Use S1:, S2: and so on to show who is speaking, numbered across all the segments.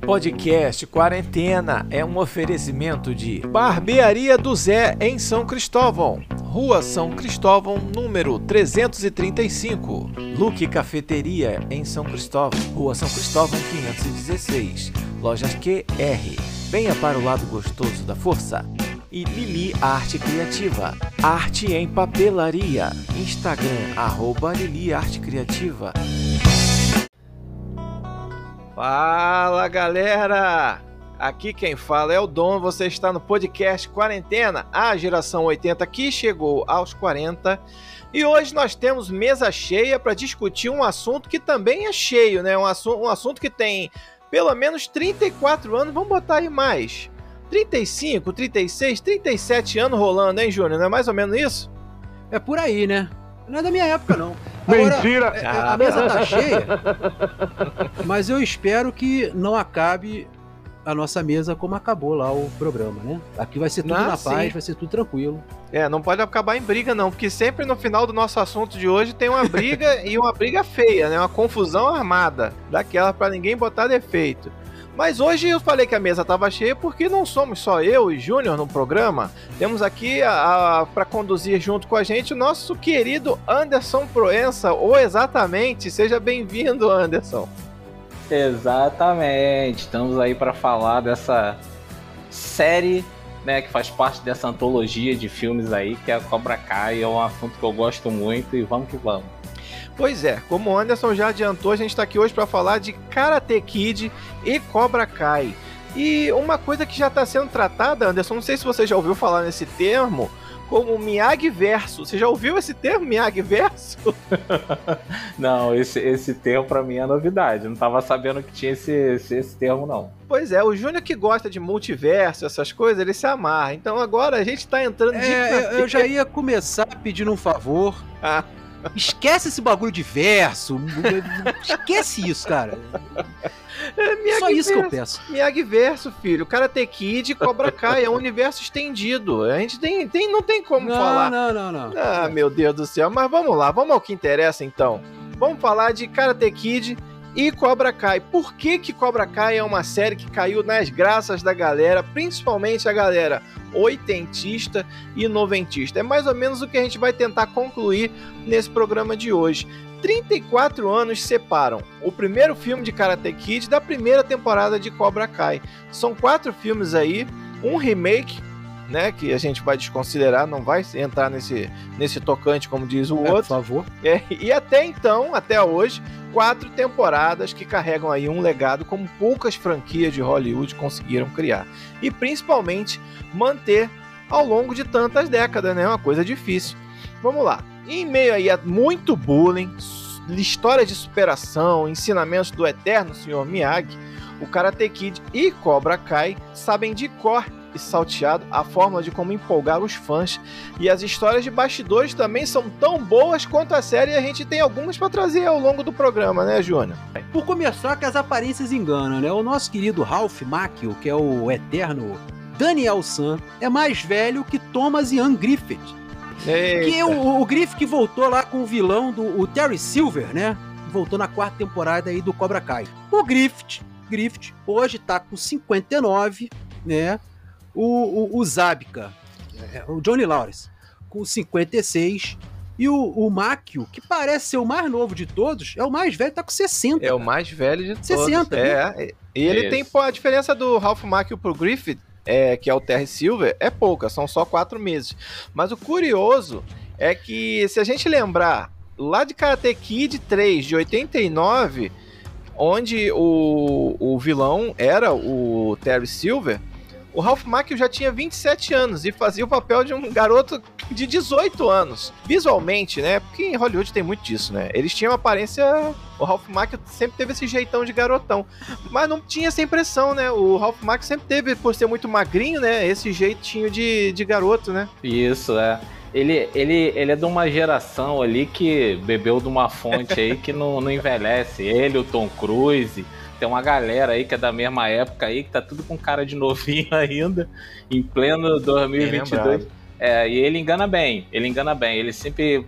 S1: Podcast Quarentena é um oferecimento de Barbearia do Zé em São Cristóvão, Rua São Cristóvão, número 335. Luque Cafeteria em São Cristóvão, Rua São Cristóvão 516. Lojas QR. Venha para o lado gostoso da força. E Lili Arte Criativa. Arte em papelaria. Instagram, arroba Lili Arte Criativa. Fala galera! Aqui quem fala é o Dom, você está no podcast Quarentena, a geração 80 que chegou aos 40. E hoje nós temos mesa cheia para discutir um assunto que também é cheio, né? Um, assu um assunto que tem pelo menos 34 anos, vamos botar aí mais. 35, 36, 37 anos rolando, hein, Júnior? Não é mais ou menos isso?
S2: É por aí, né? Não é da minha época, não.
S3: Agora, Mentira!
S2: É, a mesa tá cheia, mas eu espero que não acabe a nossa mesa como acabou lá o programa, né? Aqui vai ser tudo ah, na sim. paz, vai ser tudo tranquilo.
S1: É, não pode acabar em briga não, porque sempre no final do nosso assunto de hoje tem uma briga e uma briga feia, né? Uma confusão armada, daquela para ninguém botar defeito. Mas hoje eu falei que a mesa estava cheia porque não somos só eu e Júnior no programa. Temos aqui para conduzir junto com a gente o nosso querido Anderson Proença, ou exatamente. Seja bem-vindo, Anderson.
S4: Exatamente. Estamos aí para falar dessa série né, que faz parte dessa antologia de filmes aí, que é a Cobra Kai. É um assunto que eu gosto muito e vamos que vamos.
S1: Pois é, como o Anderson já adiantou, a gente está aqui hoje para falar de Karate Kid e Cobra Kai. E uma coisa que já está sendo tratada, Anderson, não sei se você já ouviu falar nesse termo, como Miyagi Verso. Você já ouviu esse termo, Miyagi Verso?
S4: não, esse, esse termo para mim é novidade. Eu não tava sabendo que tinha esse, esse, esse termo, não.
S1: Pois é, o Júnior que gosta de multiverso, essas coisas, ele se amarra. Então agora a gente tá entrando
S2: de. É, eu já ia começar pedindo um favor. Ah. Esquece esse bagulho de verso. Esquece isso, cara.
S1: É, Só isso verso, que eu peço. Miyagi Verso, filho. Karate Kid Cobra Kai. É um universo estendido. A gente tem, tem não tem como
S2: não,
S1: falar.
S2: Não, não, não.
S1: Ah, meu Deus do céu. Mas vamos lá, vamos ao que interessa então. Vamos falar de Karate Kid e Cobra Kai. Por que, que Cobra Kai é uma série que caiu nas graças da galera, principalmente a galera oitentista e noventista? É mais ou menos o que a gente vai tentar concluir nesse programa de hoje. 34 anos separam o primeiro filme de Karate Kid da primeira temporada de Cobra Kai. São quatro filmes aí, um remake né, que a gente vai desconsiderar, não vai entrar nesse, nesse tocante, como diz o é, outro. Por
S2: favor.
S1: É, e até então, até hoje, quatro temporadas que carregam aí um legado como poucas franquias de Hollywood conseguiram criar. E principalmente manter ao longo de tantas décadas, né? Uma coisa difícil. Vamos lá. Em meio aí a muito bullying, história de superação, ensinamentos do eterno Sr. Miyagi, o Karate Kid e Cobra Kai sabem de cor e salteado a fórmula de como empolgar os fãs. E as histórias de bastidores também são tão boas quanto a série e a gente tem algumas para trazer ao longo do programa, né, Júnior?
S2: Por começar, que as aparências enganam, né? O nosso querido Ralph Macchio, que é o eterno Daniel San, é mais velho que Thomas Ian Griffith. Eita. Que é o, o Griffith que voltou lá com o vilão do o Terry Silver, né? Voltou na quarta temporada aí do Cobra Kai. O Griffith, Griffith hoje tá com 59, né? O, o, o Zabka, é, o Johnny Lawrence, com 56. E o, o Makio, que parece ser o mais novo de todos, é o mais velho, tá com 60.
S1: É cara. o mais velho de todos.
S2: 60.
S1: É. E ele tem pô, a diferença do Ralph Macchio pro Griffith, é, que é o Terry Silver, é pouca, são só quatro meses. Mas o curioso é que, se a gente lembrar, lá de Karate Kid 3, de 89, onde o, o vilão era o Terry Silver, o Ralph Macchio já tinha 27 anos e fazia o papel de um garoto de 18 anos. Visualmente, né? Porque em Hollywood tem muito disso, né? Eles tinham aparência. O Ralph Macchio sempre teve esse jeitão de garotão. Mas não tinha essa impressão, né? O Ralph Macchio sempre teve, por ser muito magrinho, né? Esse jeitinho de, de garoto, né?
S4: Isso, é. Ele, ele, ele é de uma geração ali que bebeu de uma fonte aí que não, não envelhece. Ele, o Tom Cruise tem uma galera aí que é da mesma época aí, que tá tudo com cara de novinho ainda, em pleno 2022. É, e ele engana bem, ele engana bem. Ele sempre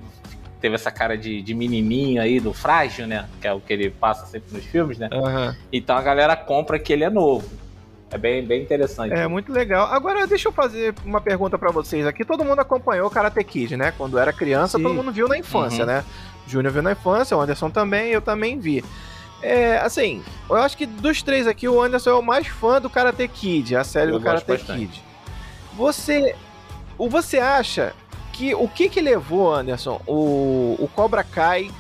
S4: teve essa cara de, de menininho aí, do frágil, né? Que é o que ele passa sempre nos filmes, né? Uhum. Então a galera compra que ele é novo. É bem, bem interessante.
S1: É muito legal. Agora, deixa eu fazer uma pergunta para vocês aqui. Todo mundo acompanhou o Karate Kid, né? Quando era criança, Sim. todo mundo viu na infância, uhum. né? Júnior viu na infância, o Anderson também, eu também vi. É, assim, eu acho que dos três aqui, o Anderson é o mais fã do Karate Kid, a série eu do Karate bastante. Kid. Você, o você acha que o que que levou, Anderson, o, o Cobra Kai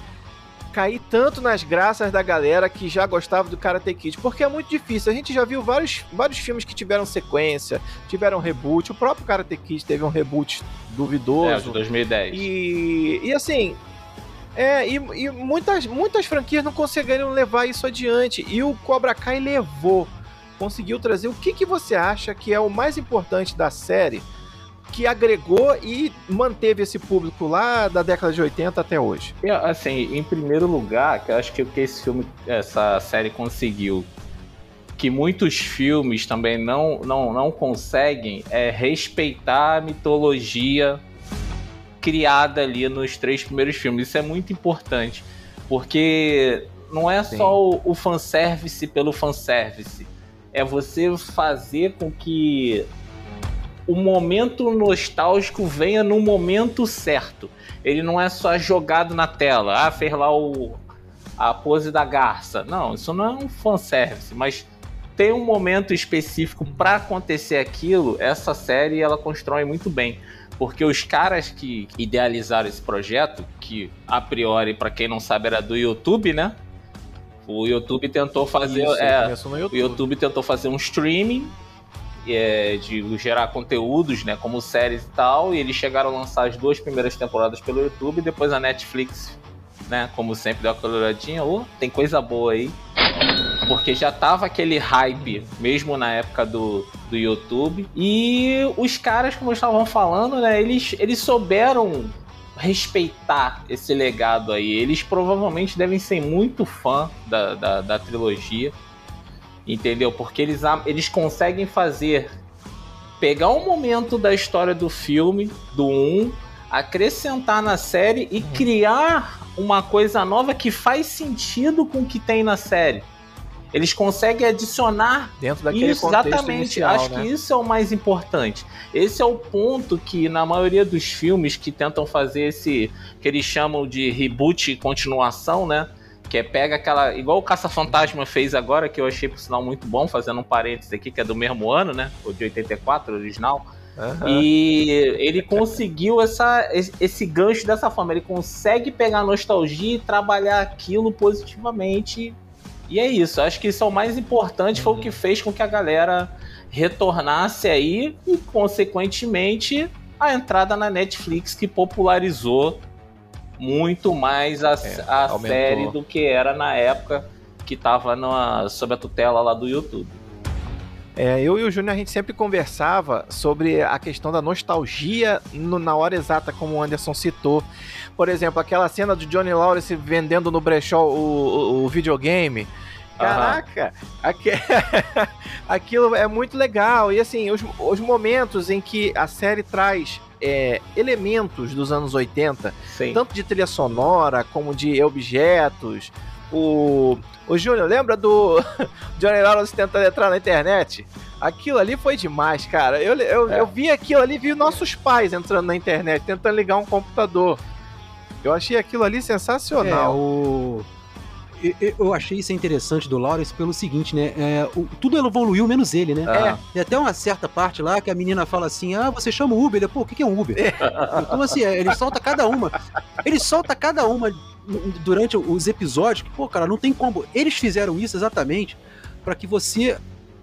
S1: cair tanto nas graças da galera que já gostava do Karate Kid, porque é muito difícil. A gente já viu vários, vários filmes que tiveram sequência, tiveram reboot. O próprio Karate Kid teve um reboot duvidoso. É,
S4: de 2010.
S1: E, e assim, é, e, e, muitas, muitas franquias não conseguiram levar isso adiante. E o Cobra Kai levou. Conseguiu trazer. O que, que você acha que é o mais importante da série que agregou e manteve esse público lá da década de 80 até hoje?
S4: É, assim, em primeiro lugar, que eu acho que o que esse filme, essa série conseguiu, que muitos filmes também não, não, não conseguem, é respeitar a mitologia criada ali nos três primeiros filmes. Isso é muito importante, porque não é Sim. só o, o fanservice pelo fanservice. É você fazer com que o momento nostálgico venha no momento certo. Ele não é só jogado na tela. Ah, fez lá o, a pose da garça. Não, isso não é um fanservice, mas tem um momento específico para acontecer aquilo. Essa série ela constrói muito bem. Porque os caras que idealizaram esse projeto, que a priori, para quem não sabe, era do YouTube, né? O YouTube tentou fazer. Isso, é, YouTube. O YouTube tentou fazer um streaming é, de gerar conteúdos, né, como séries e tal, e eles chegaram a lançar as duas primeiras temporadas pelo YouTube, e depois a Netflix, né, como sempre deu aquela olhadinha, oh, tem coisa boa aí. Porque já tava aquele hype, mesmo na época do, do YouTube. E os caras, como estavam falando, né, eles, eles souberam respeitar esse legado aí. Eles provavelmente devem ser muito fã da, da, da trilogia entendeu? Porque eles, eles conseguem fazer pegar um momento da história do filme, do 1, acrescentar na série e uhum. criar uma coisa nova que faz sentido com o que tem na série. Eles conseguem adicionar
S1: dentro daquele isso, contexto exatamente. Inicial,
S4: Acho
S1: né?
S4: que isso é o mais importante. Esse é o ponto que na maioria dos filmes que tentam fazer esse que eles chamam de reboot e continuação, né? Que é pega aquela. Igual o Caça-Fantasma fez agora, que eu achei por sinal muito bom, fazendo um parênteses aqui, que é do mesmo ano, né? O de 84, original. Uhum. E ele conseguiu essa, esse gancho dessa forma. Ele consegue pegar a nostalgia e trabalhar aquilo positivamente. E é isso. Acho que isso é o mais importante. Foi o que fez com que a galera retornasse aí e, consequentemente, a entrada na Netflix que popularizou muito mais a, é, a série do que era na época que estava sob a tutela lá do YouTube.
S1: É, eu e o Júnior a gente sempre conversava sobre a questão da nostalgia no, na hora exata, como o Anderson citou. Por exemplo, aquela cena de Johnny Lawrence vendendo no brechó o, o, o videogame. Caraca, uhum. aquilo é muito legal. E assim, os, os momentos em que a série traz é, elementos dos anos 80, Sim. tanto de trilha sonora como de objetos. O, o Júnior, lembra do Johnny Lawrence tentando entrar na internet? Aquilo ali foi demais, cara. Eu, eu, é. eu vi aquilo ali, vi nossos pais entrando na internet, tentando ligar um computador. Eu achei aquilo ali sensacional.
S2: É, o eu achei isso interessante do Lawrence pelo seguinte, né? É, o, tudo evoluiu menos ele, né? Ah. É, tem até uma certa parte lá que a menina fala assim: ah, você chama o Uber. Ele, Pô, o que é um Uber? É. Então, assim, é, ele solta cada uma. Ele solta cada uma durante os episódios que, pô, cara, não tem como. Eles fizeram isso exatamente para que você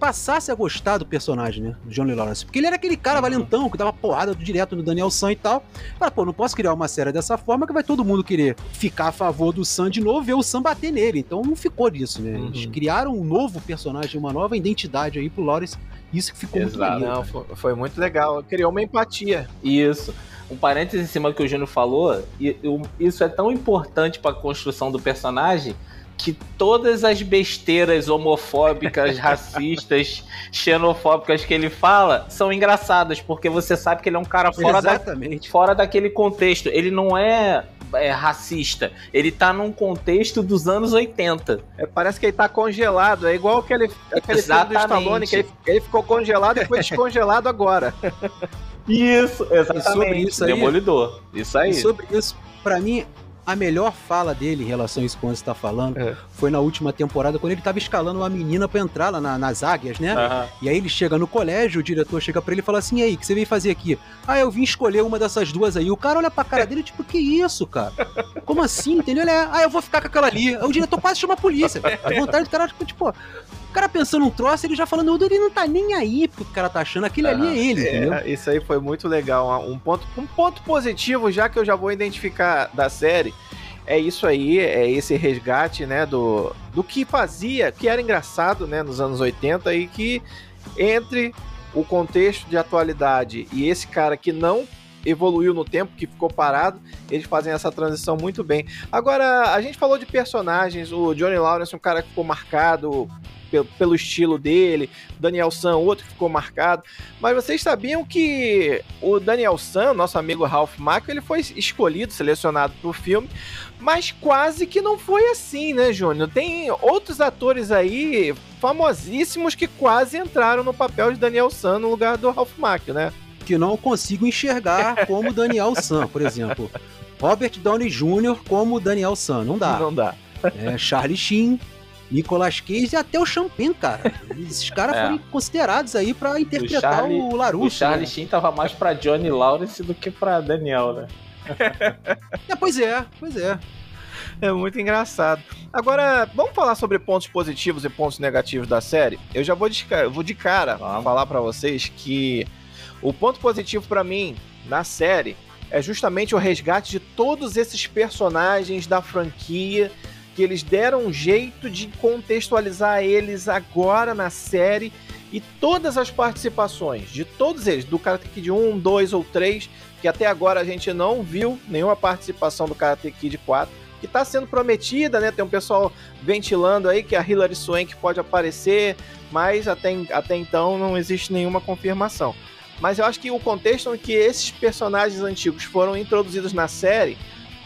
S2: passasse a gostar do personagem, né? Do John Lee Lawrence. Porque ele era aquele cara uhum. valentão que dava porrada direto no Daniel San e tal. Fala, pô, não posso criar uma série dessa forma que vai todo mundo querer ficar a favor do Sam de novo e ver o Sam bater nele. Então não ficou disso, né? Uhum. Eles criaram um novo personagem, uma nova identidade aí pro Lawrence. Isso que ficou Exato. muito legal.
S1: Foi, foi, muito legal. Criou uma empatia.
S4: Isso. Um parênteses em cima do que o Júnior falou, isso é tão importante para a construção do personagem que todas as besteiras homofóbicas, racistas, xenofóbicas que ele fala são engraçadas, porque você sabe que ele é um cara fora, da, fora daquele contexto. Ele não é é, racista. Ele tá num contexto dos anos 80.
S1: É, parece que ele tá congelado. É igual aquele, aquele filme do Stallone, que ele, ele ficou congelado e foi descongelado agora.
S4: Isso, exatamente. E sobre isso aí, Demolidor. Isso aí.
S2: sobre isso, para mim, a melhor fala dele em relação a isso que você está falando é. foi na última temporada, quando ele estava escalando uma menina para entrar lá na, nas águias, né? Uhum. E aí ele chega no colégio, o diretor chega para ele e fala assim: e aí, o que você veio fazer aqui? Ah, eu vim escolher uma dessas duas aí. O cara olha pra cara dele, tipo, que isso, cara? Como assim? Entendeu? Ele é, ah, eu vou ficar com aquela ali. O diretor quase chama a polícia. A vontade do cara, tipo, tipo o cara pensando um troço, ele já falando, ele não tá nem aí porque o cara tá achando, aquele ali é ele, entendeu? É,
S1: isso aí foi muito legal. Um ponto, um ponto positivo, já que eu já vou identificar da série, é isso aí, é esse resgate, né, do, do que fazia, que era engraçado, né, nos anos 80 e que entre o contexto de atualidade e esse cara que não evoluiu no tempo, que ficou parado, eles fazem essa transição muito bem. Agora, a gente falou de personagens, o Johnny Lawrence, um cara que ficou marcado pelo, pelo estilo dele, Daniel San, outro que ficou marcado. Mas vocês sabiam que o Daniel San, nosso amigo Ralph Macchio, ele foi escolhido, selecionado para o filme, mas quase que não foi assim, né, Júnior? Tem outros atores aí famosíssimos que quase entraram no papel de Daniel San no lugar do Ralph Macchio, né?
S2: Que não consigo enxergar como Daniel San, por exemplo. Robert Downey Jr. como Daniel San, não dá.
S1: Não dá.
S2: É, Charlie Sheen, Nicolas Cage e até o Champagne, cara. Esses caras é. foram considerados aí para interpretar o, Charlie, o Larusso. O
S4: Charlie né? Sheen tava mais para Johnny Lawrence do que para Daniel, né?
S2: é, pois é, pois é.
S1: É muito engraçado. Agora, vamos falar sobre pontos positivos e pontos negativos da série? Eu já vou de, vou de cara vamos. falar para vocês que o ponto positivo para mim na série é justamente o resgate de todos esses personagens da franquia que eles deram um jeito de contextualizar eles agora na série e todas as participações de todos eles, do Karate Kid 1, 2 ou 3, que até agora a gente não viu nenhuma participação do Karate Kid 4, que está sendo prometida, né? Tem um pessoal ventilando aí que a Hilary Swank pode aparecer, mas até, até então não existe nenhuma confirmação. Mas eu acho que o contexto em que esses personagens antigos foram introduzidos na série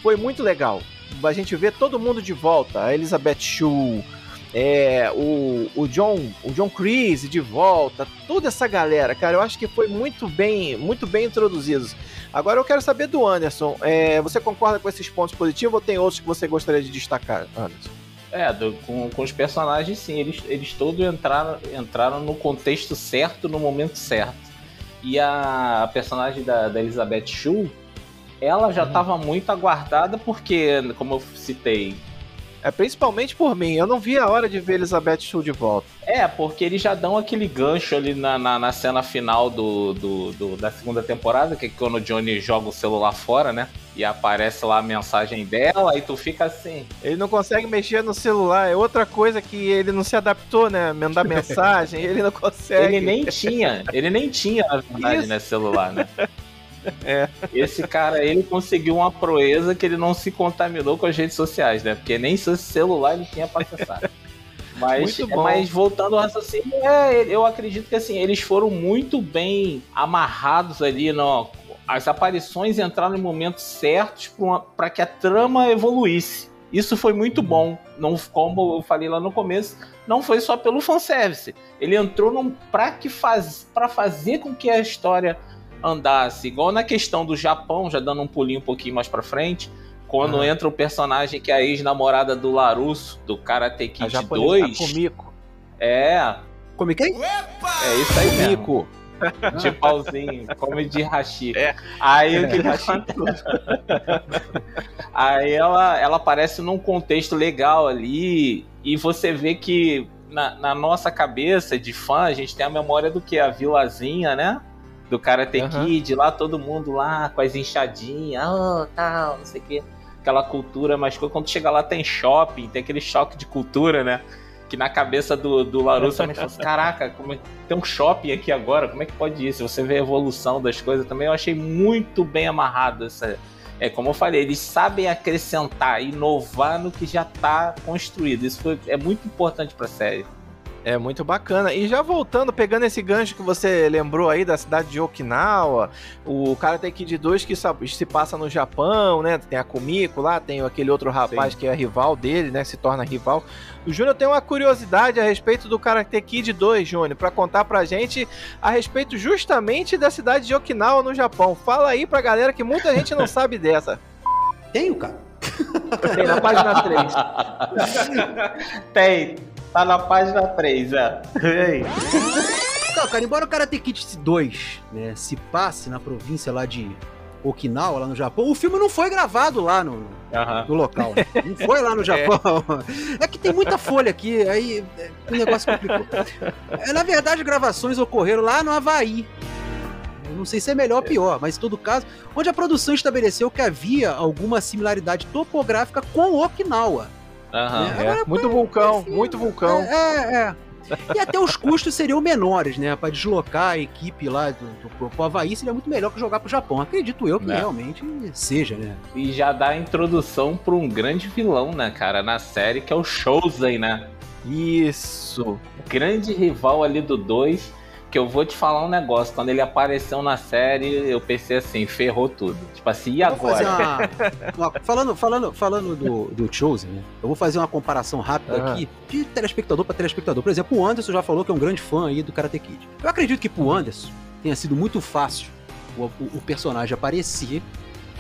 S1: foi muito legal a gente vê todo mundo de volta. A Elizabeth Shue, é, o, o John o John Creasy de volta, toda essa galera, cara, eu acho que foi muito bem, muito bem introduzidos. Agora eu quero saber do Anderson, é, você concorda com esses pontos positivos ou tem outros que você gostaria de destacar, Anderson?
S4: É, do, com, com os personagens sim, eles, eles todos entraram, entraram no contexto certo, no momento certo. E a, personagem da, da Elizabeth Shue, ela já estava uhum. muito aguardada porque, como eu citei,
S1: é principalmente por mim. Eu não vi a hora de ver Elizabeth Shue de volta.
S4: É, porque eles já dão aquele gancho ali na, na, na cena final do, do, do, da segunda temporada, que é quando o Johnny joga o celular fora, né? E aparece lá a mensagem dela, aí tu fica assim.
S1: Ele não consegue mexer no celular, é outra coisa que ele não se adaptou, né? Mandar mensagem, ele não consegue.
S4: Ele nem tinha, ele nem tinha, na verdade, né, celular, né? É. Esse cara, ele conseguiu uma proeza que ele não se contaminou com as redes sociais, né? Porque nem seu celular ele tinha pra acessar. Mas, mas voltando ao raciocínio, é, eu acredito que assim, eles foram muito bem amarrados ali, no, as aparições entraram em momentos certos para que a trama evoluísse. Isso foi muito bom. Não, como eu falei lá no começo, não foi só pelo fanservice. Ele entrou para que faz, para fazer com que a história andasse, igual na questão do Japão, já dando um pulinho um pouquinho mais pra frente, quando uhum. entra o personagem que é a ex-namorada do Larusso, do Karate Kid 2.
S1: Comico.
S4: É.
S2: Come quem?
S4: É isso aí Comico. De pauzinho, come de hashi. É. Aí o que? Aí ela, ela aparece num contexto legal ali, e você vê que na, na, nossa cabeça de fã, a gente tem a memória do que? A vilazinha, né? Do Karate uhum. Kid, lá todo mundo lá com as inchadinhas, oh, tal, não sei o quê. Aquela cultura, mas quando chega lá tem shopping, tem aquele choque de cultura, né? Que na cabeça do, do Larusso também fala assim, caraca, como é... tem um shopping aqui agora, como é que pode isso? Você vê a evolução das coisas também, eu achei muito bem amarrado essa... É como eu falei, eles sabem acrescentar, inovar no que já está construído. Isso foi, é muito importante para a série.
S1: É muito bacana. E já voltando, pegando esse gancho que você lembrou aí da cidade de Okinawa, o Karate Kid 2 que se passa no Japão, né? Tem a Kumiko lá, tem aquele outro rapaz Sim. que é rival dele, né? Se torna rival. O Júnior tem uma curiosidade a respeito do Karate Kid 2, Júnior, para contar pra gente a respeito justamente da cidade de Okinawa no Japão. Fala aí pra galera que muita gente não sabe dessa.
S2: Tenho, cara.
S1: Tem na página
S4: 3. Tem. Tá na página 3, é. Ei.
S2: Então, cara, embora o Karate Kid 2 né, se passe na província lá de Okinawa, lá no Japão, o filme não foi gravado lá no, no local. Não foi lá no é. Japão. É. é. que tem muita folha aqui, aí é, o negócio complicou. É, na verdade, gravações ocorreram lá no Havaí. não sei se é melhor ou pior, mas em todo caso, onde a produção estabeleceu que havia alguma similaridade topográfica com Okinawa.
S1: Uhum, né? Agora, muito vulcão, muito vulcão.
S2: É, é. E até os custos seriam menores, né? Para deslocar a equipe lá do, do, pro Havaí seria muito melhor que jogar pro Japão. Acredito eu que é. realmente seja, né?
S4: E já dá a introdução para um grande vilão, né, cara, na série, que é o Shouzen, né?
S1: Isso.
S4: Grande rival ali do 2 que eu vou te falar um negócio. Quando ele apareceu na série, eu pensei assim, ferrou tudo. Tipo assim, e agora?
S2: Uma... uma... falando falando, falando do, do Chosen, né? Eu vou fazer uma comparação rápida uhum. aqui de telespectador para telespectador. Por exemplo, o Anderson já falou que é um grande fã aí do Karate Kid. Eu acredito que pro Anderson tenha sido muito fácil o, o, o personagem aparecer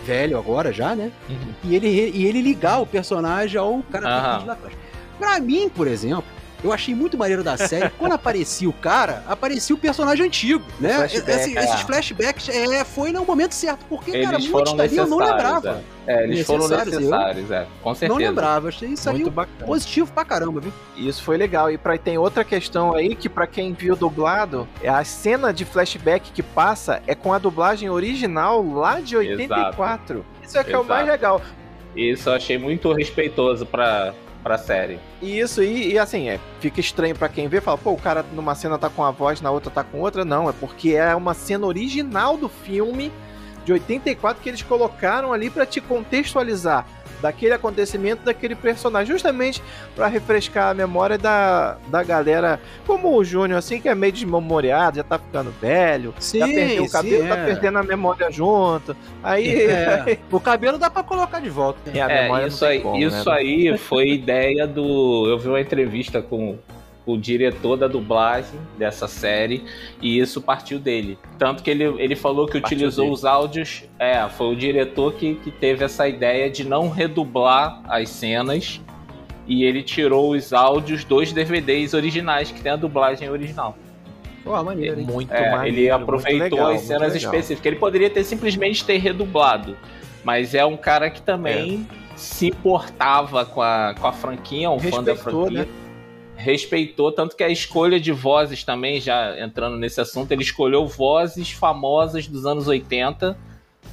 S2: velho agora já, né? Uhum. E, ele, e ele ligar o personagem ao Karate uhum. Kid lá atrás. Pra mim, por exemplo, eu achei muito maneiro da série. Quando aparecia o cara, aparecia o personagem antigo, né? Flashback, Esse, é. Esses flashbacks é, foi no momento certo, porque,
S4: eles
S2: cara,
S4: foram
S2: muito eu não lembrava.
S4: É, é eles foram necessários, é, com certeza.
S2: Não lembrava, achei isso muito aí bacana. positivo pra caramba, viu?
S1: Isso foi legal. E pra, tem outra questão aí que para quem viu dublado, é a cena de flashback que passa é com a dublagem original lá de 84. Exato. Isso é que Exato. é o mais legal.
S4: Isso eu achei muito respeitoso para pra série.
S1: Isso, e, e assim, é, fica estranho para quem vê, fala, pô, o cara numa cena tá com uma voz, na outra tá com outra. Não, é porque é uma cena original do filme de 84 que eles colocaram ali para te contextualizar daquele acontecimento, daquele personagem, justamente para refrescar a memória da, da galera, como o Júnior, assim, que é meio desmemoriado, já tá ficando velho, sim, já perdeu o cabelo, sim, tá é. perdendo a memória junto. Aí. É.
S2: o cabelo dá para colocar de volta.
S4: É, isso aí, como, isso né? aí foi ideia do. Eu vi uma entrevista com o diretor da dublagem dessa série e isso partiu dele. Tanto que ele, ele falou que partiu utilizou dele. os áudios. É, foi o diretor que, que teve essa ideia de não redublar as cenas e ele tirou os áudios dos DVDs originais que tem a dublagem original.
S2: Pô, maneiro, hein?
S1: Muito é, maneiro,
S4: Ele aproveitou legal, as cenas específicas. Ele poderia ter simplesmente ter redublado, mas é um cara que também é. se importava com a, com a franquia, um Respeitou, fã da franquia. Né? Respeitou, tanto que a escolha de vozes também, já entrando nesse assunto, ele escolheu vozes famosas dos anos 80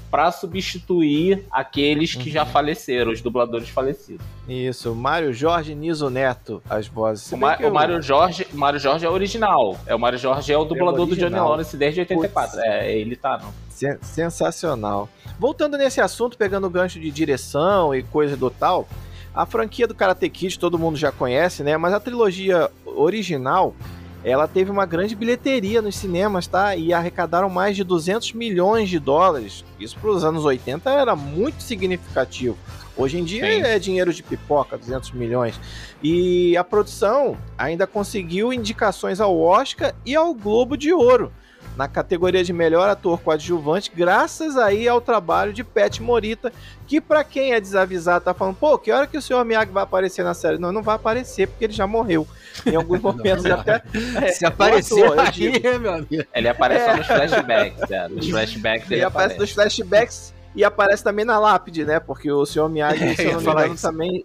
S4: para substituir aqueles que uhum. já faleceram, os dubladores falecidos.
S1: Isso, Mário Jorge Niso Neto, as vozes.
S4: O, Ma o Mário Jorge, Mário Jorge é original. É o Mário Jorge é o dublador é o do Johnny Lawrence desde 84. Putz. É, ele tá não.
S1: Sensacional. Voltando nesse assunto, pegando o gancho de direção e coisa do tal, a franquia do Karate Kid todo mundo já conhece, né? Mas a trilogia original, ela teve uma grande bilheteria nos cinemas, tá? E arrecadaram mais de 200 milhões de dólares. Isso para os anos 80 era muito significativo. Hoje em dia Sim. é dinheiro de pipoca, 200 milhões. E a produção ainda conseguiu indicações ao Oscar e ao Globo de Ouro na categoria de melhor ator coadjuvante, graças aí ao trabalho de Pet Morita, que para quem é desavisado tá falando, pô, que hora que o senhor Miyagi vai aparecer na série? Não, não vai aparecer porque ele já morreu. Em alguns momentos não, até.
S2: É, Se aparecer aí,
S4: meu amigo. Ele aparece é. só nos flashbacks, é, nos flashbacks ele,
S1: ele aparece. aparece nos flashbacks e aparece também na lápide, né? Porque o senhor Miyagi, se eu não me engano, também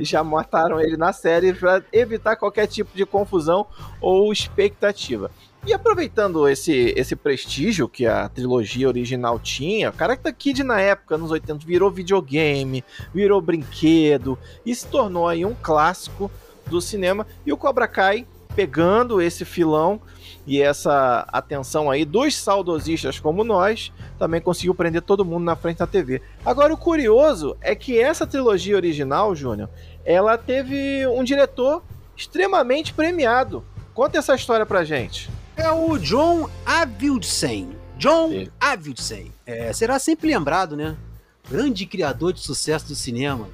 S1: já mataram ele na série para evitar qualquer tipo de confusão ou expectativa. E aproveitando esse, esse prestígio que a trilogia original tinha, Karate Kid na época, nos 80, virou videogame, virou brinquedo e se tornou aí um clássico do cinema. E o Cobra Kai, pegando esse filão e essa atenção aí dos saudosistas como nós, também conseguiu prender todo mundo na frente da TV. Agora, o curioso é que essa trilogia original, Júnior, ela teve um diretor extremamente premiado Conta essa história pra gente.
S2: É o John Avildsen. John. Avildsen. É, será sempre lembrado, né? Grande criador de sucesso do cinema.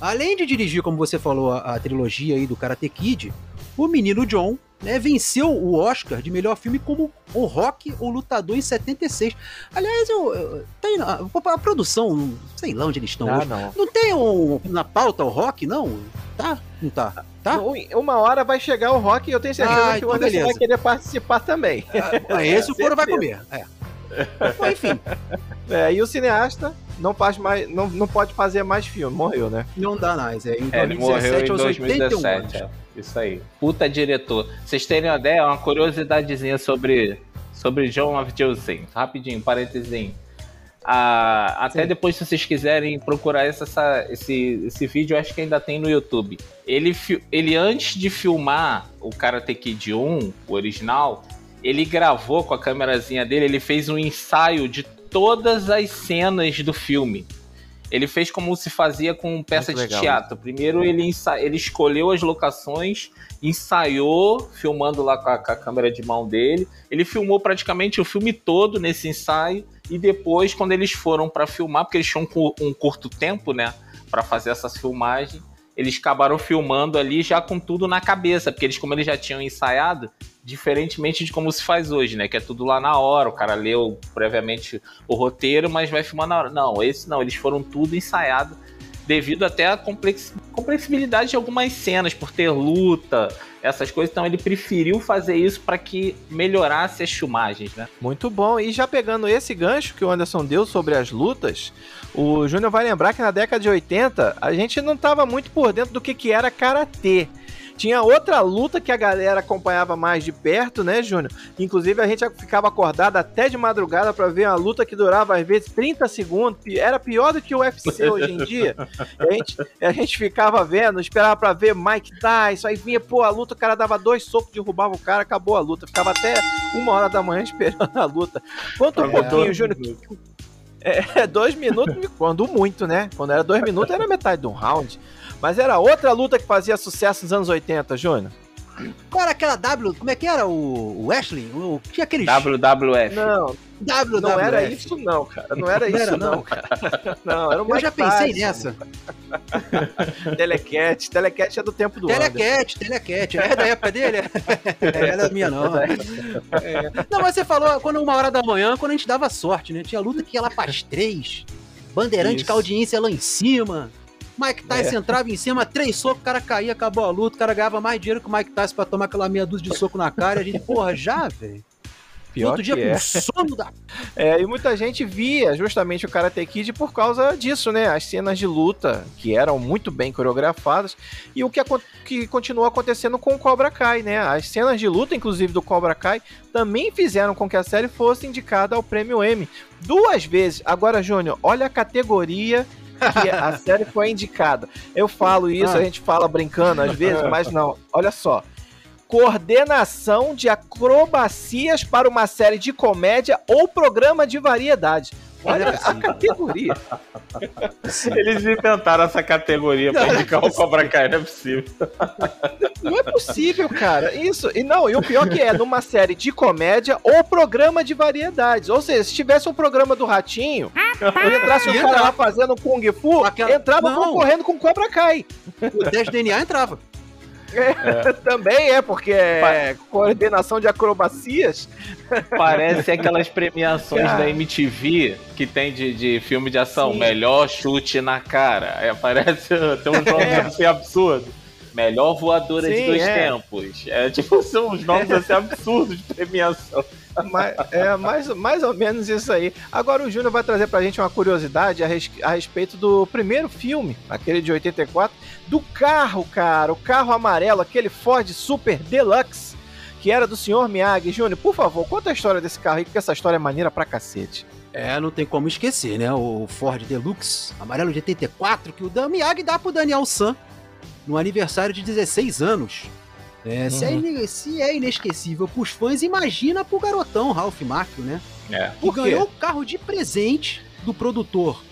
S2: Além de dirigir, como você falou, a, a trilogia aí do Karate Kid, o menino John né, venceu o Oscar de melhor filme como o Rock ou Lutador em 76. Aliás, eu, eu tem a, a, produção, sei lá onde eles estão ah, hoje. Não. não tem um, na pauta o Rock, não? Tá? Não tá? Tá?
S1: Uma hora vai chegar o Rock e eu tenho certeza ah, que então o Anderson beleza. vai querer participar também.
S2: Ah, esse o foro vai comer. É. Enfim.
S1: É, e o cineasta não, faz mais, não, não pode fazer mais filme, morreu, né?
S2: Não dá mais. É,
S4: em é, ele morreu em 2017. É, isso aí. Puta diretor. Vocês terem uma ideia, uma curiosidadezinha sobre, sobre John Avdiosen. Rapidinho, parênteses. Ah, até Sim. depois, se vocês quiserem procurar essa, essa, esse, esse vídeo, acho que ainda tem no YouTube. Ele, ele antes de filmar o Karate Kid 1, o original, ele gravou com a câmerazinha dele, ele fez um ensaio de todas as cenas do filme. Ele fez como se fazia com peça Muito de legal. teatro. Primeiro ele, ele escolheu as locações, ensaiou, filmando lá com a, com a câmera de mão dele. Ele filmou praticamente o filme todo nesse ensaio. E depois, quando eles foram para filmar, porque eles tinham um, curto tempo, né, para fazer essas filmagens, eles acabaram filmando ali já com tudo na cabeça, porque eles, como eles já tinham ensaiado, diferentemente de como se faz hoje, né? Que é tudo lá na hora, o cara leu previamente o roteiro, mas vai filmar na hora. Não, esse não, eles foram tudo ensaiado devido até à complex... complexibilidade de algumas cenas, por ter luta, essas coisas. Então ele preferiu fazer isso para que melhorasse as filmagens, né?
S1: Muito bom. E já pegando esse gancho que o Anderson deu sobre as lutas, o Júnior vai lembrar que na década de 80 a gente não estava muito por dentro do que, que era karatê. Tinha outra luta que a galera acompanhava mais de perto, né, Júnior? Inclusive a gente ficava acordado até de madrugada para ver uma luta que durava às vezes 30 segundos. Era pior do que o UFC hoje em dia. a, gente, a gente ficava vendo, esperava para ver Mike Tyson, aí vinha, pô, a luta, o cara dava dois socos, derrubava o cara, acabou a luta. Ficava até uma hora da manhã esperando a luta. Conta um é, pouquinho, Júnior. É, dois minutos, quando muito, né? Quando era dois minutos, era metade de um round. Mas era outra luta que fazia sucesso nos anos 80, Júnior.
S2: Qual era aquela W? Como é que era o, o Ashley? O, tinha aquele.
S4: WWF.
S1: Não. WWF. Não era isso, não, cara. Não era não isso, era, não, cara. Não, era o
S2: Eu já pensei nessa.
S1: Telecat. Telecat é do tempo do
S2: Telecat, Telecat. É da época dele? É, é da minha, não. É. Não, mas você falou quando uma hora da manhã, quando a gente dava sorte, né? Tinha luta que ia lá pras três. Bandeirante isso. com a audiência lá em cima. Mike Tyson é. entrava em cima, três socos, o cara caía, acabou a luta, o cara ganhava mais dinheiro que o Mike Tyson pra tomar aquela meia dúzia de soco na cara. E a gente, porra, já, velho?
S1: Pior Outro dia é. com sono da. É, e muita gente via justamente o Karate Kid por causa disso, né? As cenas de luta, que eram muito bem coreografadas, e o que, que continuou acontecendo com o Cobra Kai, né? As cenas de luta, inclusive do Cobra Kai, também fizeram com que a série fosse indicada ao prêmio Emmy duas vezes. Agora, Júnior, olha a categoria que a série foi indicada. Eu falo isso, ah. a gente fala brincando às vezes, mas não. Olha só. Coordenação de acrobacias para uma série de comédia ou programa de variedade. Olha a categoria.
S4: Eles inventaram essa categoria para indicar o Cobra Kai, não é possível.
S1: Não é possível, cara. Isso. E não, e o pior que é, numa série de comédia ou programa de variedades. Ou seja, se tivesse um programa do Ratinho, e entrasse o cara lá fazendo Kung Fu, Aquela... entrava não. concorrendo com Cobra Kai.
S2: O 10 DNA entrava.
S1: É, também é, porque é coordenação de acrobacias.
S4: Parece aquelas premiações da MTV que tem de, de filme de ação. Sim. Melhor chute na cara. É, parece tem um nome é. assim absurdo. Melhor voadora Sim, de dois é. tempos. É tipo, são uns nomes assim absurdos de premiação.
S1: Mas, é mais, mais ou menos isso aí. Agora o Júnior vai trazer pra gente uma curiosidade a, res, a respeito do primeiro filme, aquele de 84, do carro, cara. O carro amarelo, aquele Ford Super Deluxe, que era do senhor Miyagi. Júnior, por favor, conta a história desse carro aí, porque essa história é maneira pra cacete.
S2: É, não tem como esquecer, né? O Ford Deluxe, amarelo de 84, que o Dan Miyagi dá pro Daniel San no aniversário de 16 anos. É, uhum. se, é, se, é, inesquecível pros fãs, imagina pro garotão Ralph Macchio, né? É. Que ganhou o carro de presente do produtor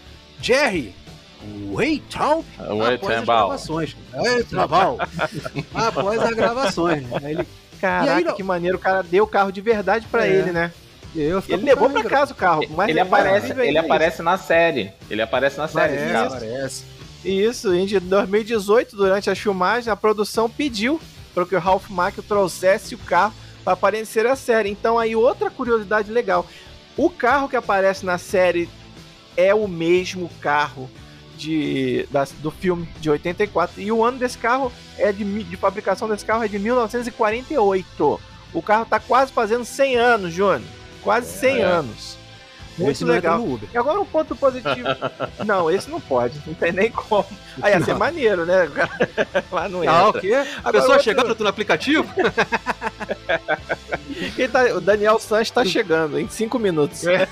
S2: Jerry, o Rei Trump, após as gravações. É, Traval. após as gravações. Né? Ele,
S1: Caraca, aí, que maneiro. O cara deu o carro de verdade para é. ele, né? ele levou para casa o carro.
S4: Mas ele, aparece, ele aparece na série. Ele aparece na série. Aparece. aparece.
S1: Isso, em 2018, durante a filmagem, a produção pediu para que o Ralph Macchio trouxesse o carro para aparecer a série. Então aí outra curiosidade legal. O carro que aparece na série é o mesmo carro de, da, do filme de 84. E o ano desse carro é de, de fabricação desse carro é de 1948. O carro está quase fazendo 100 anos, Júnior. Quase 100 é. anos. Muito legal. E agora um ponto positivo. não, esse não pode, não tem nem como. Aí ia ser maneiro, né?
S2: Lá não entra. Ah, o quê? A pessoa outro... chegando no aplicativo?
S1: tá, o Daniel Sanches está chegando em 5 minutos. É.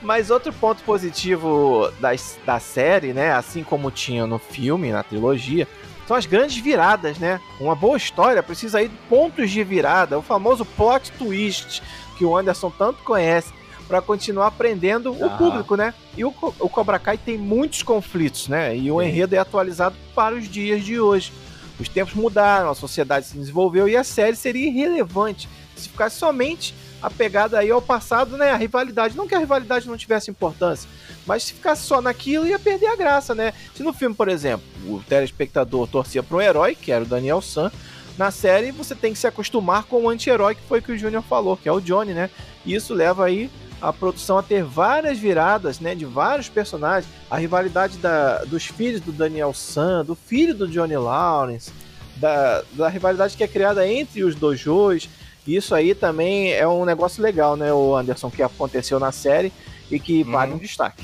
S1: Mas outro ponto positivo da, da série, né? Assim como tinha no filme, na trilogia, são as grandes viradas, né? Uma boa história precisa ir de pontos de virada, o famoso plot twist que o Anderson tanto conhece para continuar aprendendo ah. o público, né? E o, o Cobra Kai tem muitos conflitos, né? E o Sim. enredo é atualizado para os dias de hoje. Os tempos mudaram, a sociedade se desenvolveu e a série seria irrelevante se ficasse somente apegada aí ao passado, né? A rivalidade. Não que a rivalidade não tivesse importância, mas se ficasse só naquilo ia perder a graça, né? Se no filme, por exemplo, o telespectador torcia para um herói, que era o Daniel San, na série você tem que se acostumar com o anti-herói, que foi o que o Júnior falou, que é o Johnny, né? E isso leva aí a produção a ter várias viradas, né, de vários personagens, a rivalidade da, dos filhos do Daniel San, do filho do Johnny Lawrence, da, da rivalidade que é criada entre os dojos, isso aí também é um negócio legal, né, o Anderson, que aconteceu na série e que uhum. vale um destaque.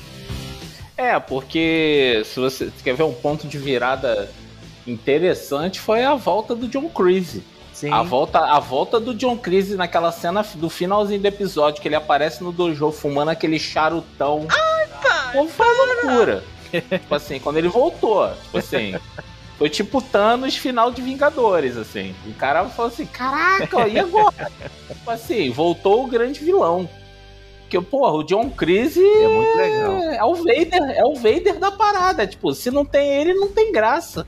S4: É, porque se você quer ver um ponto de virada interessante foi a volta do John Creasy. Sim. A volta, a volta do John Creasy naquela cena do finalzinho do episódio que ele aparece no dojo fumando aquele charutão. Ai, pai! Como foi loucura. tipo assim, quando ele voltou, tipo assim, foi tipo Thanos final de Vingadores, assim. O cara falou assim: caraca, e agora? tipo assim, voltou o grande vilão. Que, porra, o John Creasy é muito legal. É o Vader, é o Vader da parada. Tipo, se não tem ele, não tem graça.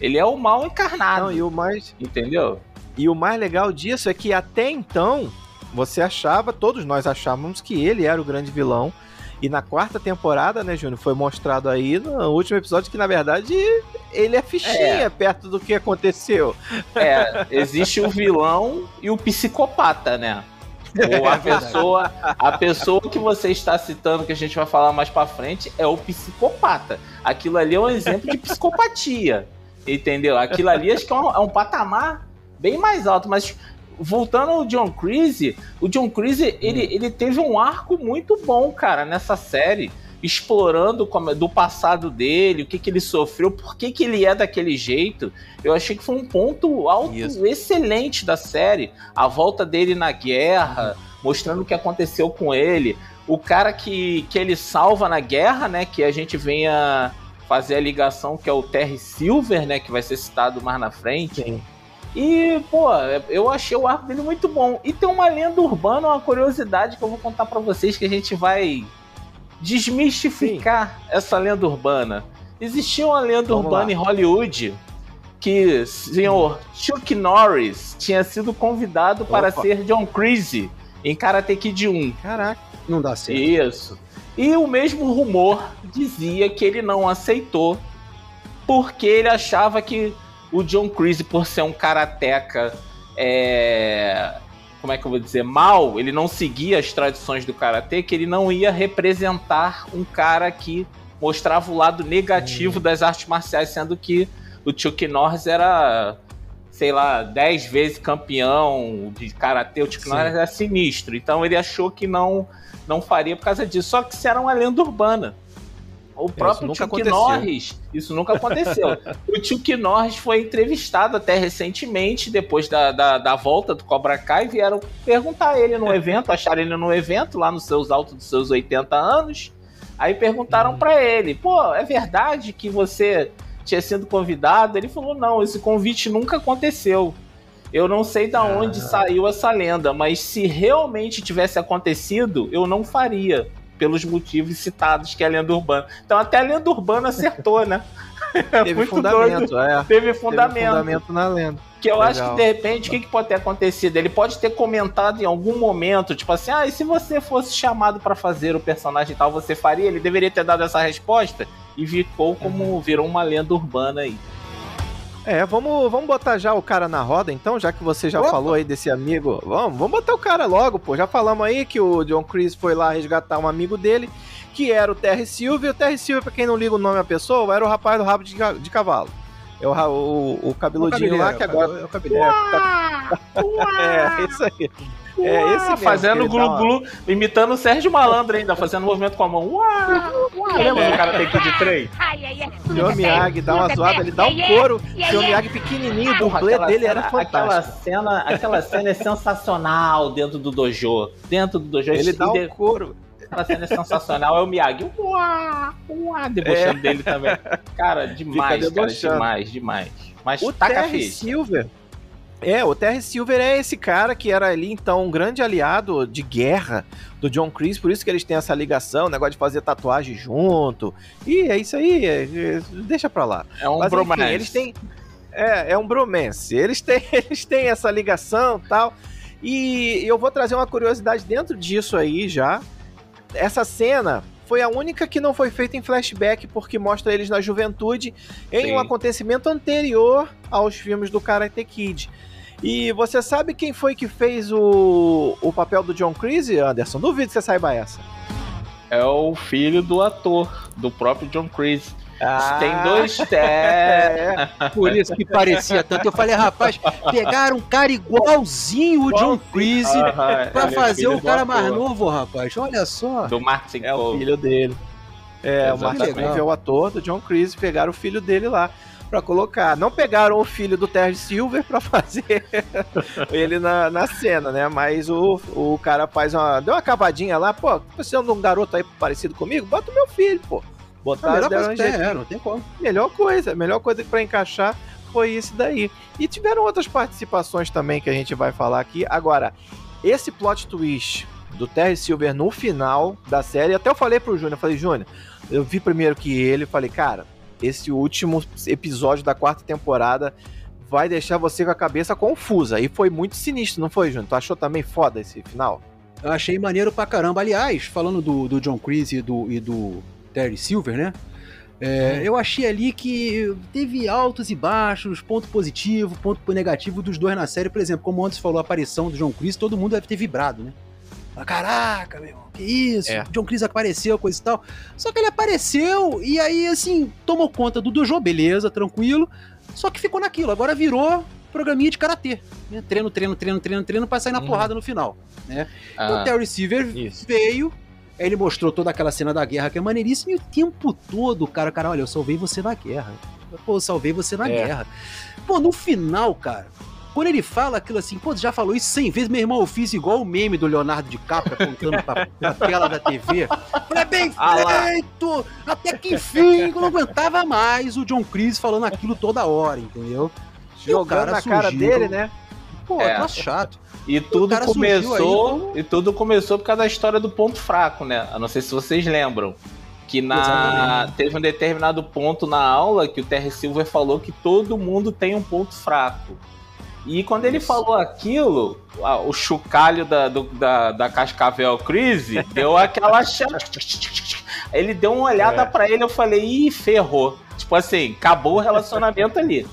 S4: Ele é o mal encarnado. Não,
S1: e o mais. Entendeu? E o mais legal disso é que até então, você achava, todos nós achávamos que ele era o grande vilão. E na quarta temporada, né, Júnior, foi mostrado aí no último episódio que, na verdade, ele é fichinha é. perto do que aconteceu.
S4: É, existe o vilão e o psicopata, né? Ou a é pessoa, a pessoa que você está citando, que a gente vai falar mais para frente, é o psicopata. Aquilo ali é um exemplo de psicopatia. Entendeu? Aquilo ali acho que é um, é um patamar bem mais alto, mas voltando ao John Creasy, o John Creasy, ele, hum. ele teve um arco muito bom, cara, nessa série, explorando como, do passado dele, o que, que ele sofreu, por que, que ele é daquele jeito. Eu achei que foi um ponto alto Isso. excelente da série. A volta dele na guerra, mostrando o que aconteceu com ele. O cara que, que ele salva na guerra, né, que a gente venha fazer a ligação, que é o Terry Silver, né, que vai ser citado mais na frente. Sim e, pô, eu achei o arco dele muito bom. E tem uma lenda urbana, uma curiosidade que eu vou contar para vocês que a gente vai desmistificar Sim. essa lenda urbana. Existia uma lenda Vamos urbana lá. em Hollywood que o senhor Chuck Norris tinha sido convidado Opa. para ser John Creasy em Karate Kid 1.
S1: Caraca, não dá certo.
S4: Isso. E o mesmo rumor dizia que ele não aceitou porque ele achava que o John Creasy, por ser um karateca, é... como é que eu vou dizer, mal, ele não seguia as tradições do karatê, que ele não ia representar um cara que mostrava o lado negativo hum. das artes marciais, sendo que o Chuck Norris era, sei lá, dez vezes campeão de karatê, o Chuck Sim. Norris era sinistro, então ele achou que não não faria por causa disso. Só que isso era uma lenda urbana. O próprio Chuck Norris, isso nunca aconteceu. o Chuck Norris foi entrevistado até recentemente, depois da, da, da, volta do Cobra Kai, vieram perguntar ele no evento, acharam ele no evento, lá nos seus altos dos seus 80 anos. Aí perguntaram hum. para ele: pô, é verdade que você tinha sido convidado? Ele falou: não, esse convite nunca aconteceu. Eu não sei da onde ah. saiu essa lenda, mas se realmente tivesse acontecido, eu não faria pelos motivos citados, que é a lenda urbana. Então até a lenda urbana acertou, né?
S1: Teve fundamento, é.
S4: Teve fundamento.
S1: Teve fundamento na lenda.
S4: Que eu Legal. acho que de repente o que, que, pode ter acontecido? Ele pode ter comentado em algum momento, tipo assim, ah, e se você fosse chamado para fazer o personagem tal, você faria? Ele deveria ter dado essa resposta e ficou como uhum. virou uma lenda urbana aí.
S1: É, vamos, vamos botar já o cara na roda, então, já que você já Opa. falou aí desse amigo. Vamos, vamos botar o cara logo, pô. Já falamos aí que o John Chris foi lá resgatar um amigo dele, que era o Terry Silva. E o Terry Silva, pra quem não liga o nome à pessoa, era o rapaz do rabo de, de cavalo. É o, o, o cabeludinho o lá que agora. É o cabelo. É, é, isso aí. É, esse mesmo,
S4: Fazendo glu-glu, imitando o Sérgio Malandro ainda, fazendo movimento com a mão. Uau, uau. Lembra do cara tem que de trem?
S1: O Sr. Miyagi dá uma zoada, ele dá um couro. O Sr. Miyagi pequenininho, o dublê dele era fantástico.
S4: Aquela cena, aquela cena é sensacional dentro do dojo. Dentro do dojo.
S1: Ele dá um couro
S4: aquela cena é sensacional é o Miyagi. Uá, uá, debochando é. dele também. Cara, demais, cara, demais, demais.
S1: Mas o Terry Silver. É, o Terry Silver é esse cara que era ali, então, um grande aliado de guerra do John Chris, por isso que eles têm essa ligação, negócio de fazer tatuagem junto. E é isso aí, é, é, deixa pra lá.
S4: É um Mas, bromance. Enfim,
S1: eles têm. É, é um bromance. Eles têm, eles têm essa ligação tal. E eu vou trazer uma curiosidade dentro disso aí já essa cena foi a única que não foi feita em flashback, porque mostra eles na juventude em Sim. um acontecimento anterior aos filmes do Karate Kid. E você sabe quem foi que fez o, o papel do John Creasy, Anderson? Duvido que você saiba essa.
S4: É o filho do ator, do próprio John Creasy. Ah, tem dois é,
S2: Por isso que parecia tanto. Eu falei, rapaz, pegaram um cara igualzinho o John Creasy uh -huh, pra é fazer o cara mais novo, rapaz. Olha só.
S4: Do Martin
S1: É o filho dele. É, Exatamente. o Martin é o ator do John Creasy. Pegaram o filho dele lá para colocar. Não pegaram o filho do Terry Silver para fazer ele na, na cena, né? Mas o, o cara faz uma. Deu uma cavadinha lá, pô, você é um garoto aí parecido comigo? Bota o meu filho, pô. Botaram
S2: deram um jeito. É, não tem como.
S1: Melhor coisa, melhor coisa para encaixar foi isso daí. E tiveram outras participações também que a gente vai falar aqui. Agora, esse plot twist do Terry Silver no final da série, até eu falei pro Júnior, falei, Júnior, eu vi primeiro que ele, falei, cara, esse último episódio da quarta temporada vai deixar você com a cabeça confusa. E foi muito sinistro, não foi, Júnior? Tu achou também foda esse final?
S2: Eu achei maneiro pra caramba. Aliás, falando do, do John Chris e do, e do Terry Silver, né? É, uhum. Eu achei ali que teve altos e baixos, ponto positivo, ponto negativo dos dois na série. Por exemplo, como antes falou a aparição do John Chris, todo mundo deve ter vibrado, né? Caraca, meu, que isso? É. John Chris apareceu, coisa e tal. Só que ele apareceu e aí, assim, tomou conta do dojo, beleza, tranquilo. Só que ficou naquilo. Agora virou programinha de karatê. Né? Treino, treino, treino, treino, treino pra sair na uhum. porrada no final. Né? Ah, o Terry Silver isso. veio, Aí ele mostrou toda aquela cena da guerra que é maneiríssima e o tempo todo, cara, cara, olha, eu salvei você na guerra. Pô, eu salvei você na é. guerra. Pô, no final, cara, quando ele fala aquilo assim, pô, já falou isso 100 vezes, meu irmão, eu fiz igual o meme do Leonardo DiCaprio apontando pra, pra tela da TV. Falei, é bem ah, feito! Até que enfim, eu não aguentava mais o John Chris falando aquilo toda hora, entendeu?
S1: Jogando na cara dele, né?
S2: Pô, é. troço chato.
S4: E tudo começou. Aí, e tudo começou por causa da história do ponto fraco, né? Eu não sei se vocês lembram. Que na teve um determinado ponto na aula que o Terry Silver falou que todo mundo tem um ponto fraco. E quando ele falou aquilo, o chocalho da, do, da, da Cascavel Crise deu aquela. ele deu uma olhada é. para ele, eu falei, ih, ferrou. Tipo assim, acabou o relacionamento ali.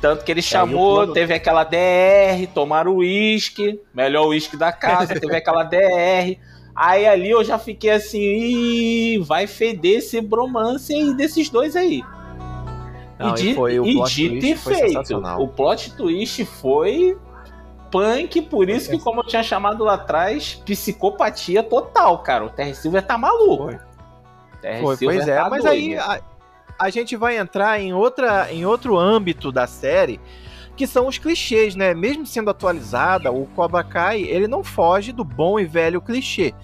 S4: Tanto que ele chamou, teve aquela DR, tomaram uísque, melhor uísque da casa, teve aquela DR. Aí ali eu já fiquei assim, Ih, vai feder esse bromance aí desses dois aí. Não, e, foi, e dito e feito. O plot twist foi punk, por isso que, como eu tinha chamado lá atrás, psicopatia total, cara. O Terry Silver tá maluco. Foi,
S1: foi pois é, tá mas doido. aí a gente vai entrar em, outra, em outro âmbito da série, que são os clichês, né? Mesmo sendo atualizada, o Cobra Kai, ele não foge do bom e velho clichê.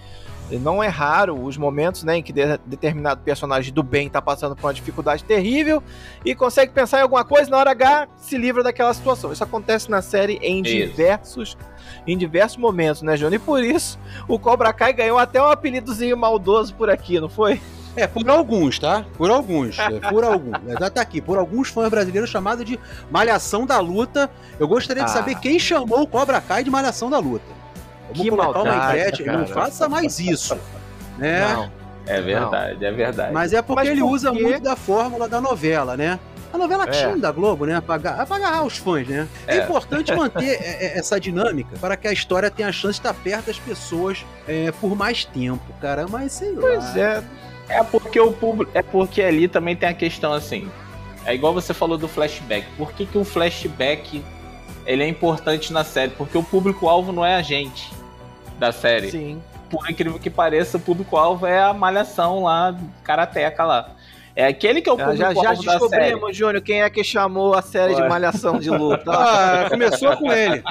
S1: Não é raro os momentos né, em que de, determinado personagem do bem está passando por uma dificuldade terrível e consegue pensar em alguma coisa, na hora H se livra daquela situação. Isso acontece na série em isso. diversos em diversos momentos, né, João? E por isso o Cobra Kai ganhou até um apelidozinho maldoso por aqui, não foi?
S2: É, por alguns, tá? Por alguns. É, por alguns. Já tá aqui. Por alguns fãs brasileiros chamado de Malhação da Luta. Eu gostaria de ah. saber quem chamou o Cobra Kai de Malhação da Luta. Vamos que colocar maldade, uma enquete. Não faça mais isso. Né?
S4: Não. É verdade, não. é verdade.
S2: Mas é porque Mas ele usa muito da fórmula da novela, né? A novela é. tinha da Globo, né? Pra, pra agarrar os fãs, né? É, é importante manter é, é, essa dinâmica para que a história tenha a chance de estar perto das pessoas é, por mais tempo, cara. Mas sei
S4: pois lá. Pois é. É porque o público. É porque ali também tem a questão assim. É igual você falou do flashback. Por que, que o flashback ele é importante na série? Porque o público-alvo não é a gente da série.
S2: Sim.
S4: Por incrível que pareça, o público-alvo é a malhação lá, karateca lá. É aquele que é o público
S1: Já, já descobrimos, Júnior, quem é que chamou a série Ué. de Malhação de luta. ah,
S2: começou com ele.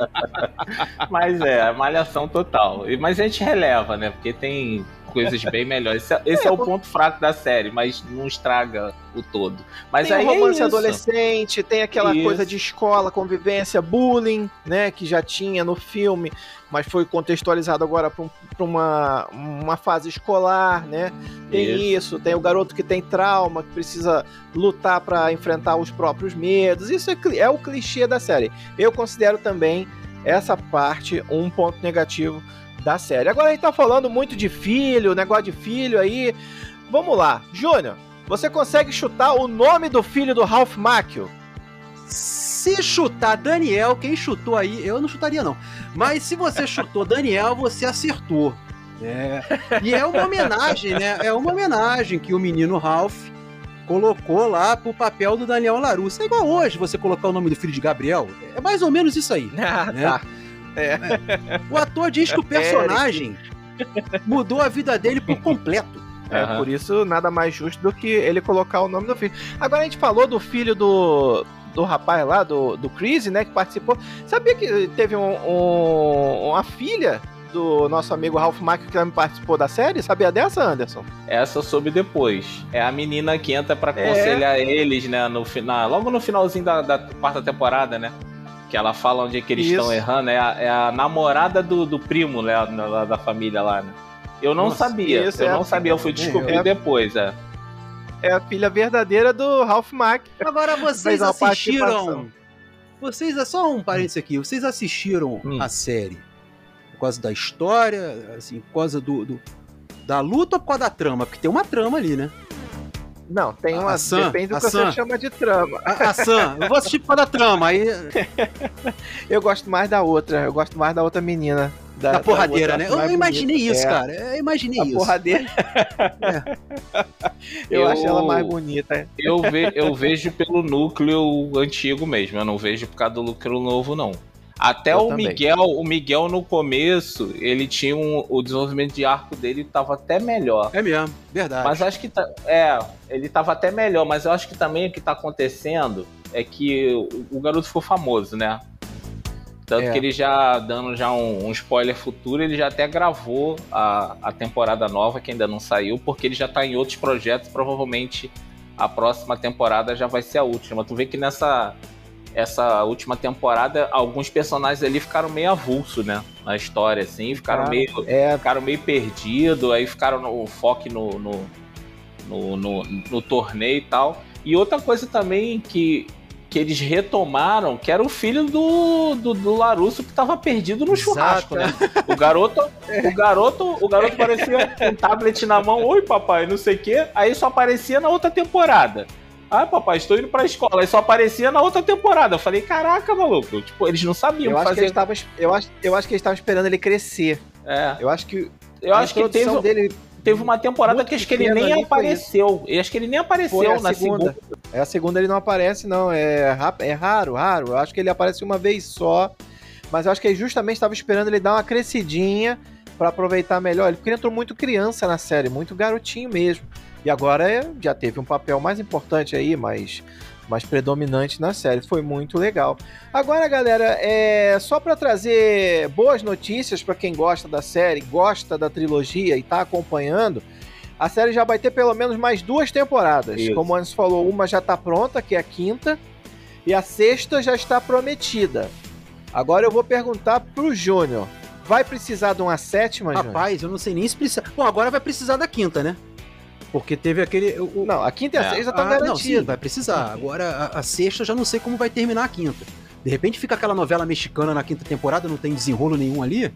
S4: Mas é, a malhação total. Mas a gente releva, né? Porque tem coisas bem melhores. Esse, é, esse é, é, o ponto fraco da série, mas não estraga o todo. Mas
S1: tem
S4: aí
S1: um romance é adolescente, tem aquela isso. coisa de escola, convivência, bullying, né, que já tinha no filme, mas foi contextualizado agora para um, uma, uma fase escolar, né? Tem isso. isso. tem o garoto que tem trauma, que precisa lutar para enfrentar os próprios medos. Isso é, é o clichê da série. Eu considero também essa parte um ponto negativo da série. Agora a gente tá falando muito de filho, negócio de filho aí. Vamos lá, Júnior, você consegue chutar o nome do filho do Ralph Macchio?
S2: Se chutar Daniel, quem chutou aí, eu não chutaria não. Mas se você chutou Daniel, você acertou. É. E é uma homenagem, né? É uma homenagem que o menino Ralph colocou lá pro papel do Daniel Larusso. É igual hoje você colocar o nome do filho de Gabriel. É mais ou menos isso aí. Ah, né? tá. É. O ator diz que o personagem mudou a vida dele por completo.
S1: É, uhum. por isso nada mais justo do que ele colocar o nome do filho. Agora a gente falou do filho do, do rapaz lá, do, do Chris, né, que participou. Sabia que teve um, um, uma filha do nosso amigo Ralph Macchio que também participou da série? Sabia dessa, Anderson?
S4: Essa eu soube depois. É a menina que entra pra é. aconselhar é. eles, né, no final, logo no finalzinho da, da quarta temporada, né? Que ela fala onde é que eles estão errando, é a, é a namorada do, do primo né, da, da família lá, né? Eu não Nossa, sabia, eu é não sabia, eu fui descobrir é depois, é.
S1: É a filha verdadeira do Ralph Mack.
S2: Agora vocês assistiram. Vocês, é só um parênteses aqui, vocês assistiram hum. a série por causa da história, assim, por causa do, do, da luta ou por causa da trama? Porque tem uma trama ali, né?
S1: Não, tem uma. Sam, depende do que Sam. você chama de trama.
S2: A, a Sam, eu vou assistir por causa da trama. Aí...
S1: eu gosto mais da outra. Eu gosto mais da outra menina.
S2: Da, da porradeira, da né? Eu imaginei bonita. isso, é. cara. Eu imaginei a isso.
S1: Porradeira. É. Eu, eu, acho ela mais bonita.
S4: Eu, ve, eu vejo pelo núcleo antigo mesmo. Eu não vejo por causa do núcleo novo, não. Até eu o também. Miguel, o Miguel no começo, ele tinha um, o desenvolvimento de arco dele tava até melhor.
S2: É mesmo, verdade.
S4: Mas acho que tá, é, ele tava até melhor, mas eu acho que também o que tá acontecendo é que o, o garoto ficou famoso, né? Tanto é. que ele já, dando já um, um, spoiler futuro, ele já até gravou a, a temporada nova, que ainda não saiu, porque ele já tá em outros projetos, provavelmente a próxima temporada já vai ser a última. Tu vê que nessa essa última temporada, alguns personagens ali ficaram meio avulso, né? Na história, assim, ficaram meio. É... Ficaram meio perdidos, aí ficaram no foco no no, no, no, no, torneio e tal. E outra coisa também que, que eles retomaram, que era o filho do, do, do Larusso que tava perdido no Exato, churrasco, né? O garoto, o garoto, o garoto parecia com um tablet na mão, oi papai, não sei o quê, aí só aparecia na outra temporada. Ah, papai, estou indo pra escola. Aí só aparecia na outra temporada. Eu falei, caraca, maluco. Tipo, eles não sabiam
S1: eu acho
S4: fazer.
S1: Que eles tavam, eu, acho, eu acho que eles estavam esperando ele crescer.
S4: É.
S1: Eu acho que.
S4: Eu acho que teve, dele teve uma temporada que acho que ele nem apareceu. Eu acho que ele nem apareceu na segunda. segunda.
S1: É a segunda ele não aparece, não. É, é raro, raro. Eu acho que ele aparece uma vez só. Mas eu acho que ele justamente estava esperando ele dar uma crescidinha para aproveitar melhor. Ele entrou muito criança na série, muito garotinho mesmo. E agora é, já teve um papel mais importante aí, mais, mais predominante na série. Foi muito legal. Agora, galera, é só para trazer boas notícias para quem gosta da série, gosta da trilogia e tá acompanhando. A série já vai ter pelo menos mais duas temporadas. Isso. Como antes falou, uma já tá pronta, que é a quinta, e a sexta já está prometida. Agora eu vou perguntar pro Júnior. Vai precisar de uma sétima,
S2: Rapaz, Júnior? eu não sei nem se precisa. Bom, agora vai precisar da quinta, né? Porque teve aquele.
S1: O, não, a quinta e a é. sexta estão ah, garantidas. Não, sim,
S2: vai precisar. Agora, a, a sexta eu já não sei como vai terminar a quinta. De repente fica aquela novela mexicana na quinta temporada, não tem desenrolo nenhum ali.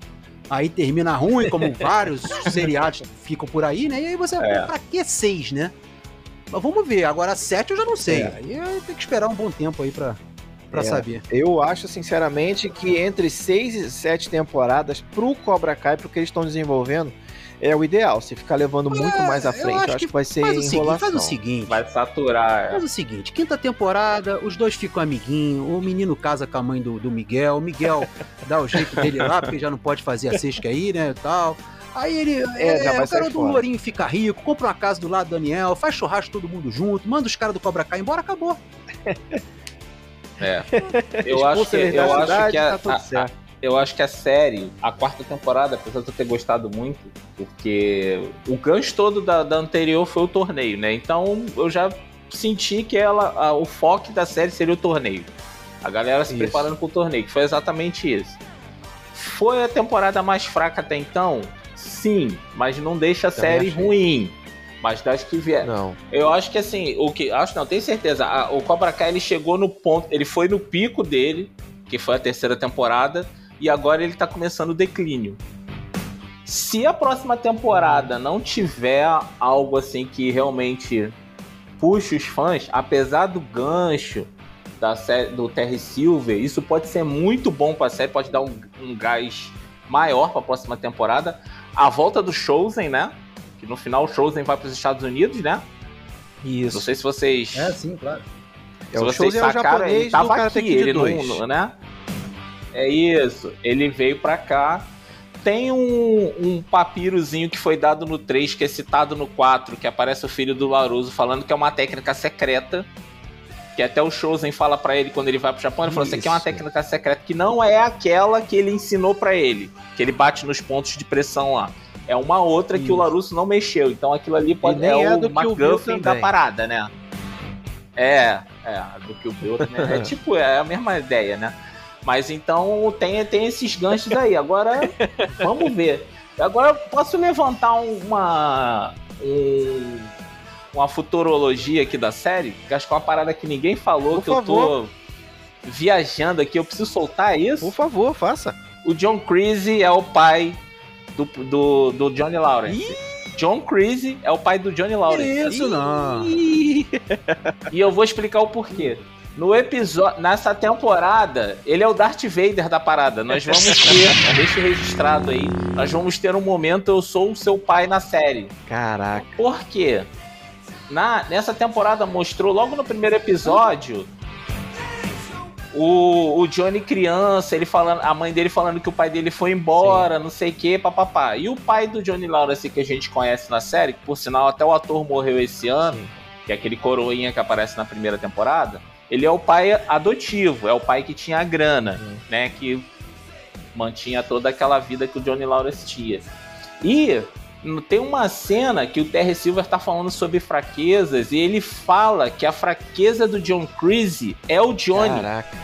S2: Aí termina ruim, como vários seriados ficam por aí, né? E aí você, é. pra que seis, né? Mas vamos ver. Agora a sete eu já não sei. É. Aí tem que esperar um bom tempo aí pra, pra é. saber.
S1: Eu acho, sinceramente, que entre seis e sete temporadas pro Cobra Kai, pro que eles estão desenvolvendo, é o ideal. Se ficar levando muito é, mais à frente, eu acho, eu acho que, vai ser faz enrolação.
S2: O seguinte, faz o seguinte.
S4: Vai saturar.
S2: Faz o seguinte, quinta temporada, os dois ficam amiguinhos, o menino casa com a mãe do, do Miguel, o Miguel dá o jeito dele lá, porque já não pode fazer a sexta aí, né, tal. Aí ele, é, é, o cara do Lourinho fica rico, compra uma casa do lado do Daniel, faz churrasco todo mundo junto, manda os caras do Cobra Kai embora, acabou.
S4: É. Eu acho que, eu acho que a, tá a, a, eu acho que a série, a quarta temporada, apesar de eu ter gostado muito, porque o gancho todo da, da anterior foi o torneio, né? Então eu já senti que ela, o foco da série seria o torneio. A galera se isso. preparando para o torneio, que foi exatamente isso. Foi a temporada mais fraca até então? Sim, mas não deixa a série ruim. Mas das que vier.
S1: Não.
S4: Eu acho que assim, o que. Acho não, tenho certeza. A, o Cobra Kai ele chegou no ponto. Ele foi no pico dele, que foi a terceira temporada e agora ele tá começando o declínio. Se a próxima temporada não tiver algo assim que realmente puxe os fãs, apesar do gancho da série, do Terry Silver, isso pode ser muito bom para a série, pode dar um, um gás maior para a próxima temporada. A volta do Chosen, né? Que no final o Chosen vai para os Estados Unidos, né?
S2: Isso.
S4: Não sei se vocês.
S2: É, sim, claro.
S4: Se é, o vocês sacaram, é o japonês ele tava aqui, ele não, né? É isso. Ele veio pra cá. Tem um, um papirozinho que foi dado no 3, que é citado no 4, que aparece o filho do Laruso falando que é uma técnica secreta. Que até o Shosen fala para ele quando ele vai pro Japão, ele falou: Isso aqui é uma técnica secreta que não é aquela que ele ensinou para ele, que ele bate nos pontos de pressão lá. É uma outra Isso. que o Larusso não mexeu. Então aquilo ali pode
S1: é, é o MacGuffin
S4: da parada, né? É, é, do que o Bill né? É tipo, é a mesma ideia, né? Mas então tem, tem esses ganchos aí. Agora, vamos ver. Agora eu posso levantar uma. Um, uma futurologia aqui da série, acho que é uma parada que ninguém falou, Por que favor. eu tô viajando aqui, eu preciso soltar isso.
S1: Por favor, faça.
S4: O John Creasy é o pai do, do, do Johnny Lawrence. Ih! John Creasy é o pai do Johnny Lawrence.
S2: Isso não.
S4: e eu vou explicar o porquê. No episódio, nessa temporada, ele é o Darth Vader da parada. Nós vamos ter, deixa registrado aí, nós vamos ter um momento eu sou o seu pai na série.
S1: Caraca.
S4: Por quê? Na, nessa temporada mostrou logo no primeiro episódio o, o Johnny criança, ele falando, a mãe dele falando que o pai dele foi embora, Sim. não sei o que, papapá. E o pai do Johnny Lawrence que a gente conhece na série, que por sinal até o ator morreu esse ano, Sim. que é aquele coroinha que aparece na primeira temporada ele é o pai adotivo, é o pai que tinha a grana, uhum. né? Que mantinha toda aquela vida que o Johnny Lawrence tinha. E tem uma cena que o Terry Silver tá falando sobre fraquezas e ele fala que a fraqueza do John Creasy é o Johnny.
S1: Caraca.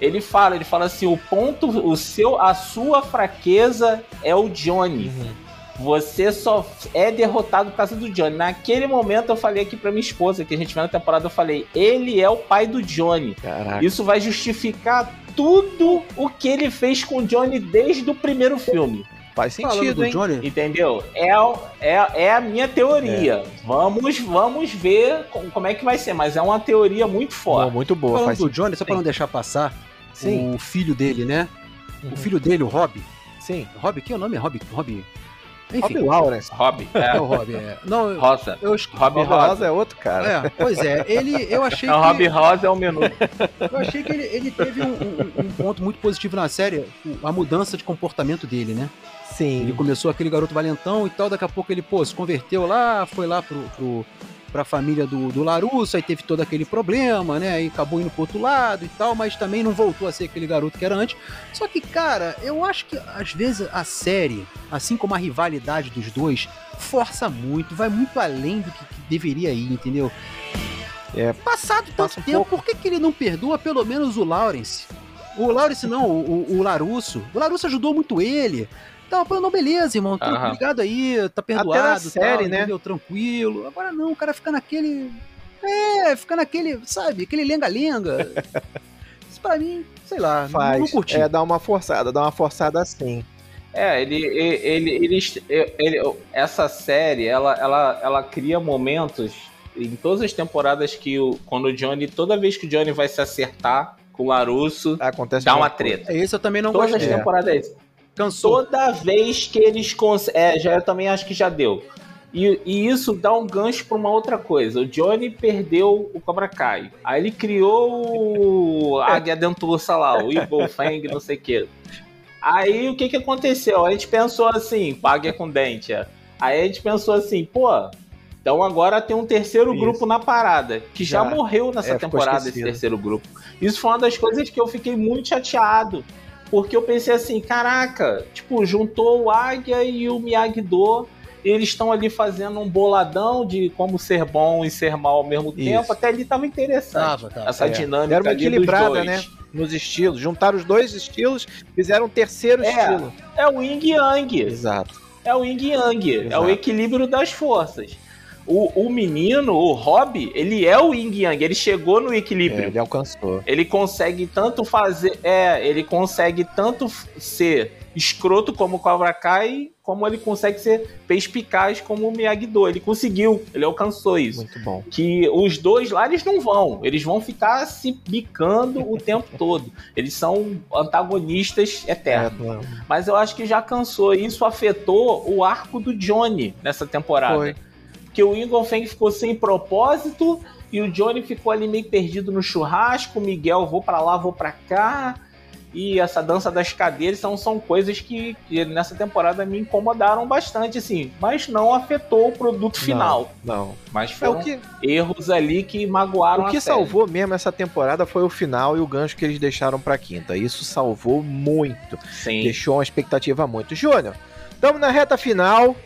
S4: Ele fala, ele fala assim, o ponto, o seu, a sua fraqueza é o Johnny. Uhum. Você só é derrotado por causa do Johnny. Naquele momento eu falei aqui pra minha esposa, que a gente vê na temporada, eu falei, ele é o pai do Johnny.
S1: Caraca.
S4: Isso vai justificar tudo o que ele fez com o Johnny desde o primeiro filme.
S1: Faz sentido, hein?
S4: Johnny. Entendeu? É, é, é a minha teoria. É. Vamos, vamos ver como é que vai ser, mas é uma teoria muito forte.
S1: muito boa.
S2: Falando do Johnny, só pra não deixar passar, Sim. o filho dele, né? Uhum. O filho dele, o Rob.
S1: Sim.
S2: Rob, que é o nome? Rob, Rob
S1: enfim. Rob Lawrence.
S4: Rob.
S2: É. é o Rob, é.
S4: Não, Rosa.
S1: Eu, Rob Rosa. Rosa é outro cara.
S2: É, pois é. Ele, eu achei
S4: é,
S2: que...
S4: O Rob Rosa é um minuto.
S2: Eu achei que ele, ele teve um, um, um, ponto muito positivo na série, a mudança de comportamento dele, né?
S1: Sim.
S2: Ele começou aquele garoto valentão e tal, daqui a pouco ele, pô, se converteu lá, foi lá pro, pro para a família do, do Larusso, aí teve todo aquele problema, né? Aí acabou indo pro outro lado e tal, mas também não voltou a ser aquele garoto que era antes. Só que, cara, eu acho que às vezes a série, assim como a rivalidade dos dois, força muito, vai muito além do que, que deveria ir, entendeu? É, Passado tanto um tempo, pouco. por que, que ele não perdoa pelo menos o Lawrence? o Laurence não, o, o Larusso. O Larusso ajudou muito ele. Então, falando, não, beleza, irmão, tá uhum. ligado aí, tá perdoado, Até
S1: série, tal, né?
S2: Entendeu? Tranquilo. Agora não, o cara fica naquele. É, fica naquele, sabe, aquele lenga-lenga. Isso pra mim, sei lá,
S1: Faz.
S2: não, não curti.
S1: É, dá uma forçada, dá uma forçada assim.
S4: É, ele, ele, ele, ele, ele, essa série, ela, ela, ela cria momentos em todas as temporadas que o, quando o Johnny, toda vez que o Johnny vai se acertar com o Larusso,
S1: Acontece
S4: dá uma treta.
S2: Esse eu também não
S4: Todas as temporadas é isso. Cansou. Toda vez que eles conseguem. É, já, eu também acho que já deu. E, e, isso dá um gancho para uma outra coisa. O Johnny perdeu o Cobra Kai. Aí ele criou o Águia Dentuça lá, o Evil Fang, não sei o quê. Aí o que que aconteceu? A gente pensou assim, Águia com dente. É. Aí a gente pensou assim, pô, então agora tem um terceiro Isso. grupo na parada, que já, já morreu nessa é, temporada esse terceiro grupo. Isso foi uma das coisas que eu fiquei muito chateado. Porque eu pensei assim, caraca, tipo, juntou o Águia e o Miyagi-Do eles estão ali fazendo um boladão de como ser bom e ser mal ao mesmo tempo. Isso. Até ali tava interessante. Tava, tava. Essa é. dinâmica
S1: Era uma equilibrada, né? Nos estilos. Juntaram os dois estilos, fizeram um terceiro
S4: é,
S1: estilo.
S4: É o Yin Yang.
S1: Exato.
S4: É o Yin Yang. Exato. É o equilíbrio das forças. O, o menino, o Rob, ele é o Yin Yang, ele chegou no equilíbrio. É,
S1: ele alcançou.
S4: Ele consegue tanto fazer. É, ele consegue tanto ser escroto como o Cobra Kai, como ele consegue ser perspicaz como o Miyagi-Do. Ele conseguiu, ele alcançou isso.
S1: Muito bom.
S4: Que os dois lá, eles não vão. Eles vão ficar se bicando o tempo todo. Eles são antagonistas eternos. É, Mas eu acho que já cansou. Isso afetou o arco do Johnny nessa temporada. Foi. Porque o Eagle Fang ficou sem propósito e o Johnny ficou ali meio perdido no churrasco. O Miguel, vou para lá, vou para cá e essa dança das cadeiras são, são coisas que, que, nessa temporada me incomodaram bastante, assim, mas não afetou o produto final.
S1: Não. não.
S4: Mas foram é que... erros ali que magoaram
S1: O que salvou mesmo essa temporada foi o final e o gancho que eles deixaram pra quinta. Isso salvou muito.
S4: Sim.
S1: Deixou uma expectativa muito. Júnior, estamos na reta final.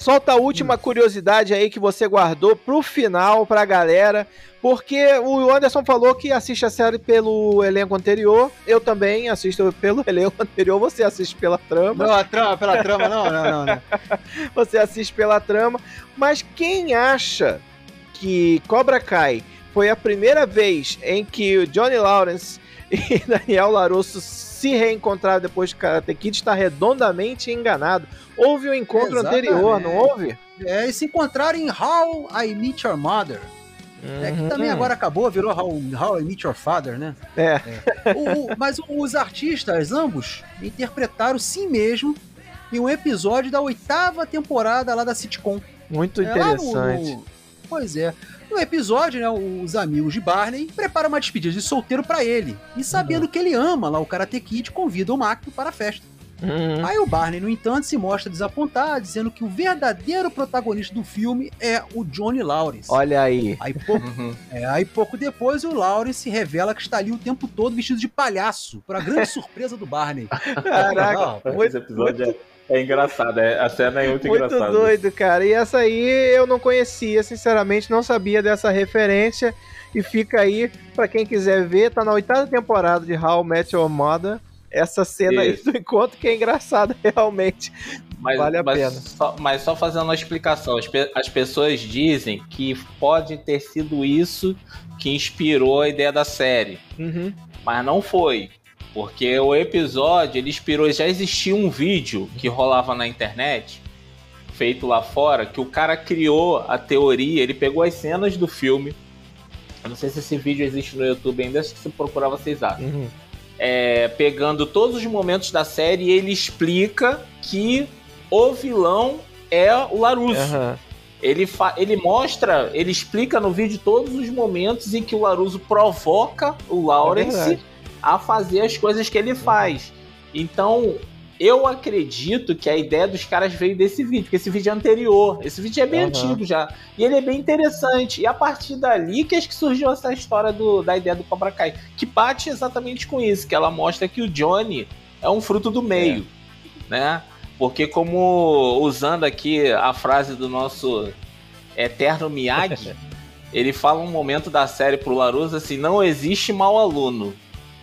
S1: Solta a última curiosidade aí que você guardou pro final, pra galera. Porque o Anderson falou que assiste a série pelo elenco anterior. Eu também assisto pelo elenco anterior. Você assiste pela trama.
S2: Não, a trama, pela trama, não, não, não, não.
S1: você assiste pela trama. Mas quem acha que Cobra Kai foi a primeira vez em que o Johnny Lawrence e Daniel Larusso se reencontraram depois de Karate Kid está redondamente enganado. Houve um encontro Exatamente. anterior, não houve?
S2: É, e se encontraram em How I Meet Your Mother. Uhum. É que também uhum. agora acabou, virou How, How I Meet Your Father, né?
S1: É.
S2: é. O, o, mas os artistas, ambos, interpretaram si mesmo em um episódio da oitava temporada lá da sitcom.
S1: Muito é, interessante.
S2: No, pois é. No episódio, né, os amigos de Barney preparam uma despedida de solteiro para ele. E sabendo uhum. que ele ama lá o Karate Kid, convida o Macro para a festa. Uhum. Aí o Barney, no entanto, se mostra desapontado, dizendo que o verdadeiro protagonista do filme é o Johnny Lawrence.
S1: Olha aí.
S2: Aí pouco, uhum. é, aí pouco depois o Lawrence revela que está ali o tempo todo vestido de palhaço, para grande surpresa do Barney.
S4: Caraca, Não, esse episódio é é engraçado, é, a cena é muito,
S1: muito
S4: engraçada.
S1: Muito doido, cara. E essa aí eu não conhecia, sinceramente, não sabia dessa referência. E fica aí, para quem quiser ver, tá na oitava temporada de How Met Your Mother. Essa cena Isso. aí do encontro que é engraçada, realmente. Mas, vale a
S4: mas
S1: pena.
S4: Só, mas só fazendo uma explicação, as, pe as pessoas dizem que pode ter sido isso que inspirou a ideia da série.
S1: Uhum.
S4: Mas não foi. Porque o episódio, ele inspirou, já existia um vídeo que rolava na internet, feito lá fora, que o cara criou a teoria, ele pegou as cenas do filme. Eu não sei se esse vídeo existe no YouTube ainda, acho que se procurar vocês acham. Uhum. É, pegando todos os momentos da série, ele explica que o vilão é o Larusso. Uhum. Ele, ele mostra, ele explica no vídeo todos os momentos em que o Larusso provoca o Lawrence é a fazer as coisas que ele faz. Então, eu acredito que a ideia dos caras veio desse vídeo, porque esse vídeo é anterior. Esse vídeo é bem uhum. antigo já. E ele é bem interessante. E a partir dali que acho que surgiu essa história do, da ideia do Cobra Kai. Que bate exatamente com isso, que ela mostra que o Johnny é um fruto do meio. É. Né? Porque como usando aqui a frase do nosso eterno Miyagi, ele fala um momento da série pro Laruso assim, não existe mau aluno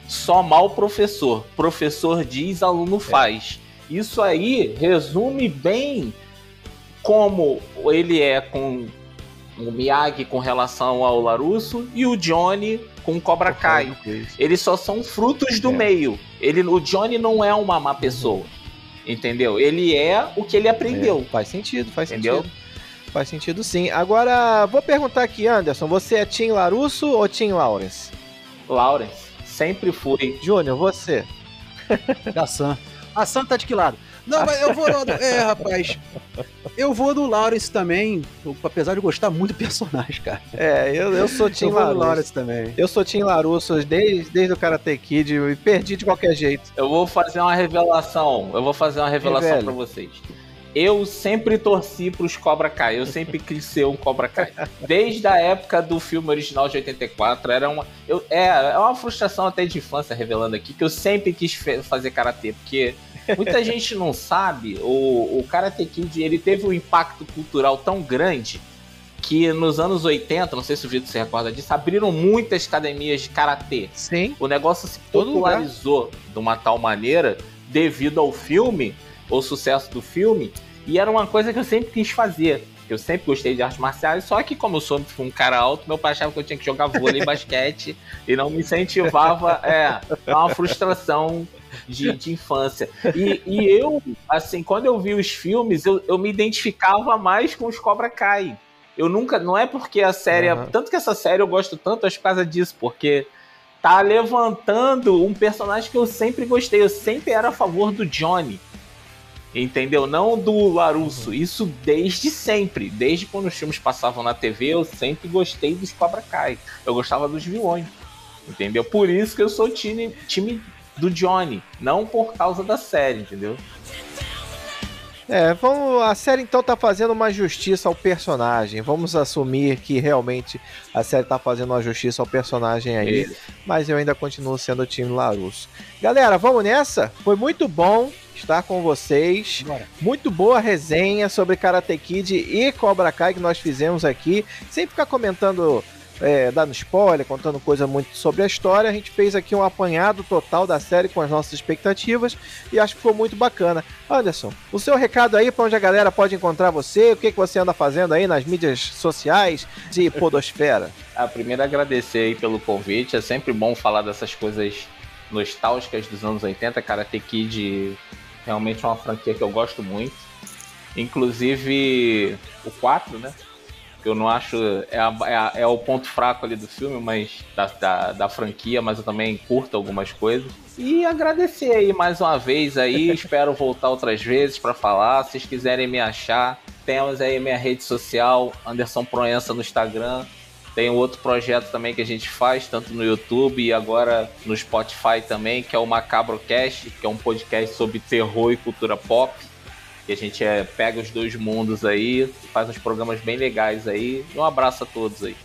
S4: só mal professor. Professor diz, aluno faz. É. Isso aí resume bem como ele é com o Miyagi com relação ao Larusso e o Johnny com Cobra Kai. Eles só são frutos do é. meio. Ele, o Johnny não é uma má pessoa. Entendeu? Ele é o que ele aprendeu.
S1: É, faz sentido, faz entendeu? sentido. Faz sentido sim. Agora, vou perguntar aqui, Anderson, você é Tim Larusso ou Tim Lawrence?
S4: Lawrence. Sempre fui.
S1: Júnior, você?
S2: Da Sam. A Sam tá de que lado? Não, mas eu vou. No, é, rapaz. Eu vou no Lawrence também, apesar de gostar muito do personagem, cara.
S1: É, eu, eu sou Tim Larusso. Lawrence também. Eu sou Tim Larusso desde, desde o Karate Kid e perdi de qualquer jeito.
S4: Eu vou fazer uma revelação. Eu vou fazer uma revelação para vocês eu sempre torci pros Cobra Kai. Eu sempre quis ser um Cobra Kai. Desde a época do filme original de 84, era uma. Eu, é, é uma frustração até de infância, revelando aqui, que eu sempre quis fazer karatê, porque muita gente não sabe, o, o Karate Kid ele teve um impacto cultural tão grande que nos anos 80, não sei se o Vitor se recorda disso, abriram muitas academias de karatê.
S1: Sim.
S4: O negócio se popularizou de uma tal maneira devido ao filme, o sucesso do filme, e era uma coisa que eu sempre quis fazer. Eu sempre gostei de artes marciais, só que como eu sou um cara alto, meu pai achava que eu tinha que jogar vôlei e basquete e não me incentivava. É, é uma frustração de, de infância. E, e, eu, assim, quando eu vi os filmes, eu, eu me identificava mais com os Cobra Kai. Eu nunca. Não é porque a série. Uhum. Tanto que essa série eu gosto tanto, acho por causa disso, porque tá levantando um personagem que eu sempre gostei. Eu sempre era a favor do Johnny. Entendeu? Não do Larusso. Isso desde sempre. Desde quando os filmes passavam na TV, eu sempre gostei dos Cobra Kai. Eu gostava dos vilões. Entendeu? Por isso que eu sou time, time do Johnny. Não por causa da série, entendeu?
S1: É, vamos, a série então tá fazendo uma justiça ao personagem. Vamos assumir que realmente a série tá fazendo uma justiça ao personagem aí, Isso. mas eu ainda continuo sendo o time Larusso. Galera, vamos nessa? Foi muito bom estar com vocês. Bora. Muito boa resenha sobre Karate Kid e Cobra Kai que nós fizemos aqui. Sem ficar comentando é, dando spoiler, contando coisa muito sobre a história. A gente fez aqui um apanhado total da série com as nossas expectativas e acho que ficou muito bacana. Anderson, o seu recado aí para onde a galera pode encontrar você, o que, que você anda fazendo aí nas mídias sociais de Podosfera?
S4: a primeiro agradecer aí pelo convite, é sempre bom falar dessas coisas nostálgicas dos anos 80, Karate Kid realmente é uma franquia que eu gosto muito. Inclusive o 4, né? eu não acho. É, a, é, a, é, o ponto fraco ali do filme, mas da, da, da, franquia, mas eu também curto algumas coisas. E agradecer aí mais uma vez aí. espero voltar outras vezes para falar. Se vocês quiserem me achar, temos aí minha rede social, Anderson Proença no Instagram. Tem outro projeto também que a gente faz, tanto no YouTube e agora no Spotify também, que é o Macabro Cast, que é um podcast sobre terror e cultura pop que a gente é, pega os dois mundos aí, faz uns programas bem legais aí. Um abraço a todos aí.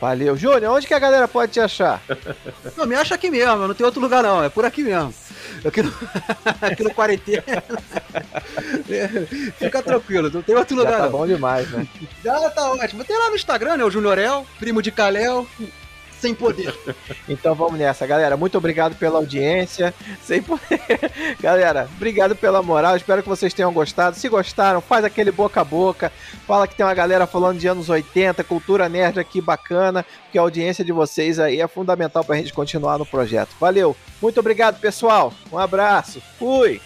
S1: Valeu. Júnior, onde que a galera pode te achar?
S2: Não, me acha aqui mesmo, não tem outro lugar não, é por aqui mesmo. Aqui no, aqui no quarentena. Fica tranquilo, não tem outro lugar
S1: Já
S2: tá não.
S1: bom demais, né?
S2: Já tá ótimo. Tem lá no Instagram, né, o Juniorel, primo de Caléu sem poder.
S1: Então vamos nessa, galera. Muito obrigado pela audiência. Sem poder. galera, obrigado pela moral. Espero que vocês tenham gostado. Se gostaram, faz aquele boca a boca. Fala que tem uma galera falando de anos 80, cultura nerd aqui bacana, porque a audiência de vocês aí é fundamental pra gente continuar no projeto. Valeu. Muito obrigado, pessoal. Um abraço. Fui.